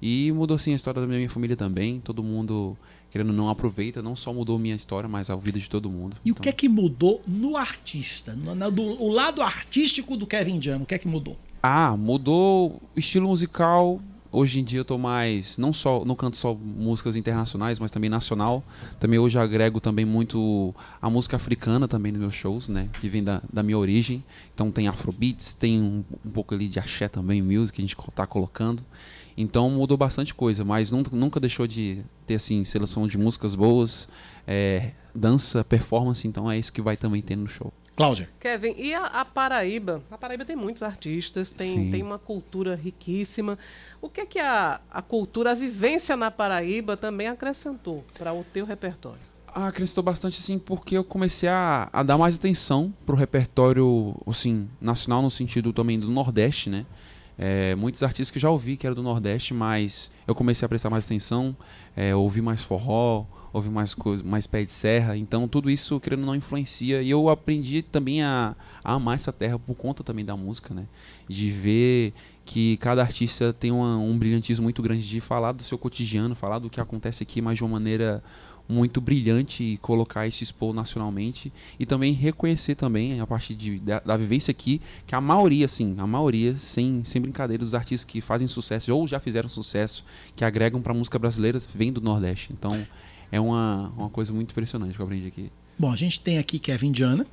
E mudou sim a história da minha família também. Todo mundo, querendo não, aproveita. Não só mudou minha história, mas a vida de todo mundo. E o que é que mudou no artista? No, na- do, o lado artístico do Kevin Diana, o que é que mudou? Ah, mudou o estilo musical. Hoje em dia eu tô mais, não só, não canto só músicas internacionais, mas também nacional. Também hoje agrego também muito a música africana também nos meus shows, né? Que vem da, da minha origem. Então tem afrobeats, tem um, um pouco ali de axé também, music, que a gente tá colocando. Então mudou bastante coisa, mas nunca, nunca deixou de ter assim seleção de músicas boas, é, dança, performance, então é isso que vai também ter no show. Cláudia. Kevin, e a, a Paraíba? A Paraíba tem muitos artistas, tem, Sim. tem uma cultura riquíssima. O que é que a, a cultura, a vivência na Paraíba também acrescentou para o teu repertório? Ah, acrescentou bastante, assim, porque eu comecei a, a dar mais atenção pro repertório, assim, nacional no sentido também do Nordeste, né? É, muitos artistas que já ouvi que eram do Nordeste, mas eu comecei a prestar mais atenção, é, ouvir mais forró, ouvir mais coisa, mais pé de serra, então tudo isso, querendo não, influencia. E eu aprendi também a, a amar essa terra por conta também da música, né? De ver que cada artista tem uma- um brilhantismo muito grande de falar do seu cotidiano, falar do que acontece aqui, mas de uma maneira muito brilhante e colocar e se expor nacionalmente e também reconhecer também a partir de, da, da vivência aqui que a maioria assim a maioria sem, sem brincadeira dos artistas que fazem sucesso ou já fizeram sucesso que agregam para a música brasileira vem do Nordeste então é uma, uma coisa muito impressionante que eu aprendi aqui Bom, a gente tem aqui Kevin Diana,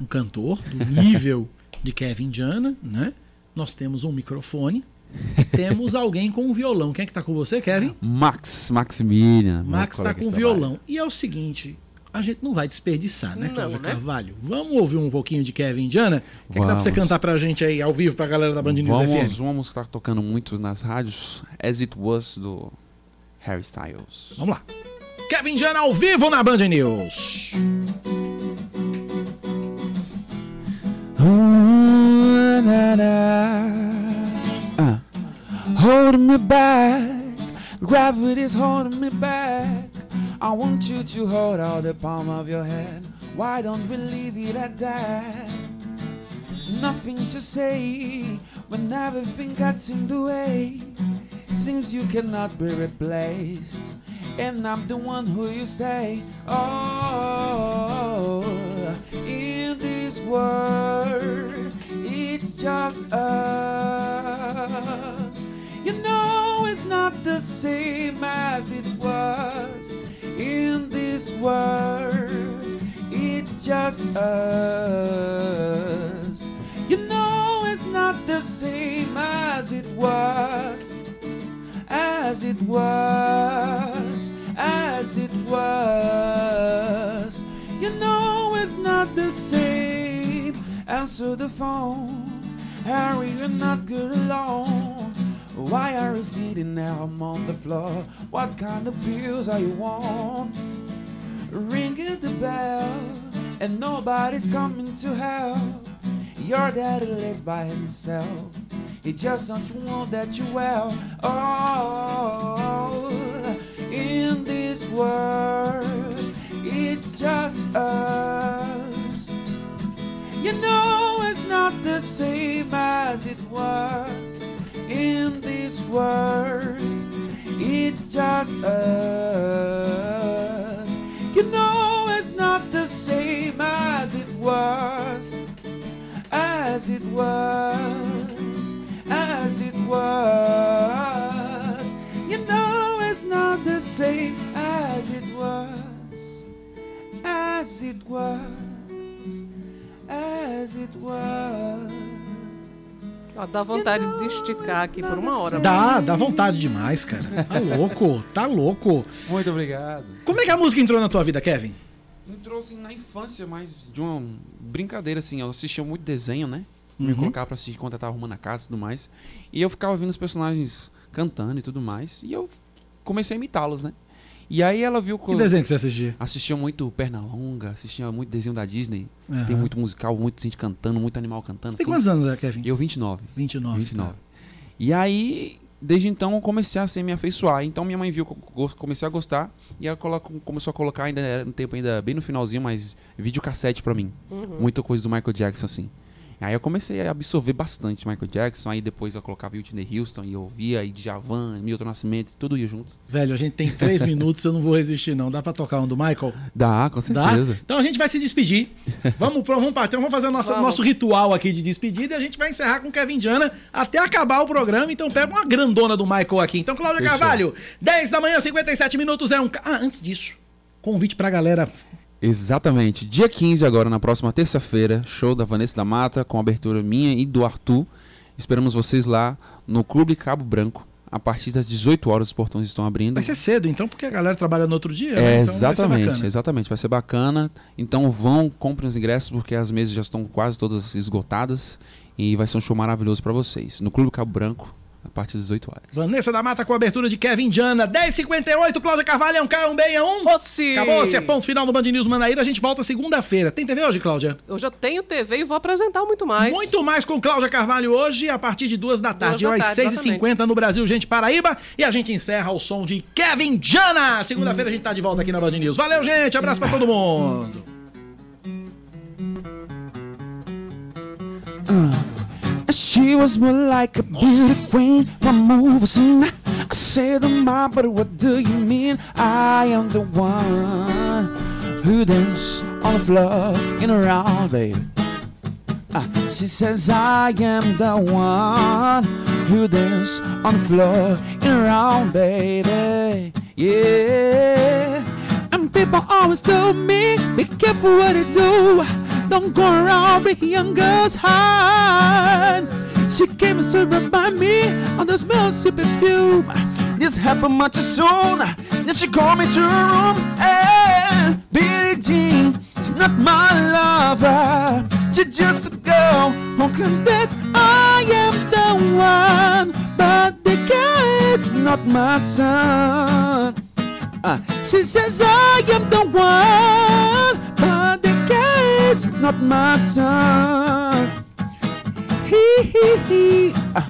um cantor do nível de Kevin Diana, né? Nós temos um microfone e temos alguém com um violão. Quem é que tá com você, Kevin? Max Maximilian Max tá com de violão. E é o seguinte, a gente não vai desperdiçar, né, Não, Cláudia né? Carvalho? Vamos ouvir um pouquinho de Kevin Diana? O que, é que dá pra você cantar pra gente aí ao vivo pra galera da Band News Vamos, FM? uma música que tá tocando muito nas rádios As It Was do Harry Styles Vamos lá. Kevin Diana ao vivo na Band News. Uh, holding me back, gravity's holding me back. I want you to hold out the palm of your hand. Why don't we leave it at that? Nothing to say when everything gets in the way. Seems you cannot be replaced, and I'm the one who you say. Oh, in this world, it's just us. You know, it's not the same as it was in this world. It's just us. You know, it's not the same as it was as it was, as it was. You know it's not the same. Answer the phone, Harry, you're not good alone. Why are you sitting now I'm on the floor? What kind of pills are you on? Ringing the bell, and nobody's coming to help. Your daddy lives by himself. He just don't want that you well. Oh, in this world, it's just us. You know it's not the same as it was in this world. It's just us. You know it's not the same as it was, as it was, as it was. same as it was, as it was, as it was. Ó, dá vontade de esticar aqui por uma hora. Dá, mas... dá vontade demais, cara. Tá louco, tá louco. Muito obrigado. Como é que a música entrou na tua vida, Kevin? Entrou assim na infância, mas de uma brincadeira, assim. Eu assistia muito desenho, né? Uhum. Me colocava pra assistir quando eu tava arrumando a casa e tudo mais. E eu ficava ouvindo os personagens cantando e tudo mais. E eu comecei a imitá-los, né? E aí ela viu Que desenho que você assistia? Assistia muito Pernalonga, assistia muito desenho da Disney. Aham. Tem muito musical, muita gente cantando, muito animal cantando. Você tem quantos anos, né, Kevin? Eu, 29. 29. 29. E aí, desde então, eu comecei a ser me afeiçoar. Então, minha mãe viu que eu comecei a gostar e ela colo- começou a colocar, ainda era um tempo ainda bem no finalzinho, mas videocassete pra mim. Uhum. Muita coisa do Michael Jackson, assim. Aí eu comecei a absorver bastante Michael Jackson, aí depois eu colocava Whitney Houston e eu ouvia, aí Djavan, Milton Nascimento, tudo ia junto. Velho, a gente tem três minutos, eu não vou resistir, não. Dá pra tocar um do Michael? Dá, com Dá? certeza. Então a gente vai se despedir. Vamos, pro- vamos, partir, vamos fazer o nosso, nosso ritual aqui de despedida e a gente vai encerrar com o Kevin Diana até acabar o programa. Então pega uma grandona do Michael aqui. Então, Cláudia Fechou. Carvalho, 10 da manhã, 57 minutos é um. Ah, antes disso, convite pra galera. Exatamente. Dia 15 agora, na próxima terça-feira, show da Vanessa da Mata, com abertura minha e do Arthur. Esperamos vocês lá no Clube Cabo Branco. A partir das 18 horas os portões estão abrindo. Vai ser cedo, então, porque a galera trabalha no outro dia. É, né? Então vai ser exatamente, bacana. exatamente. Vai ser bacana. Então vão, comprem os ingressos, porque as mesas já estão quase todas esgotadas. E vai ser um show maravilhoso pra vocês. No Clube Cabo Branco, a partir das 18 horas. Vanessa da Mata com a abertura de Kevin Diana. 10h58, Cláudia Carvalho é um K, um B, é um. Ossi! Acabou, se é ponto final do Band News Manaíra. A gente volta segunda-feira. Tem TV hoje, Cláudia? Hoje eu tenho TV e vou apresentar muito mais. Muito mais com Cláudia Carvalho hoje, a partir de duas da tarde, da às tarde, 6h50 no Brasil, gente, Paraíba. E a gente encerra o som de Kevin Diana. Segunda-feira a gente tá de volta aqui na Band News. Valeu, gente. Abraço pra todo mundo. She was more like a beauty queen from movie scene. I said, "Ma, but what do you mean? I am the one who dance on the floor in a round, baby." Ah, she says, "I am the one who dance on the floor in a round, baby." Yeah. People always tell me, be careful what you do. Don't go around breaking young girls' heart. She came and right by me on the smell of perfume. This happened much too soon. Then she called me to her room. Hey, Billie Jean is not my lover. She's just a girl who claims that I am the one. But the guy's not my son. Uh, she says I am the one, but the kid's not my son. He, hee hee. Uh,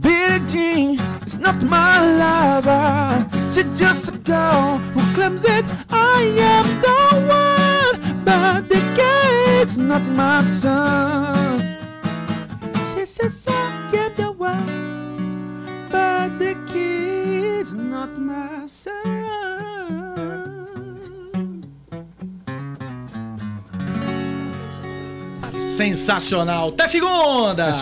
Billie Jean is not my lover. She's just a girl who claims that I am the one, but the kid's not my son. She says I am the one, but the kid's not my son. Sensacional. Até segunda.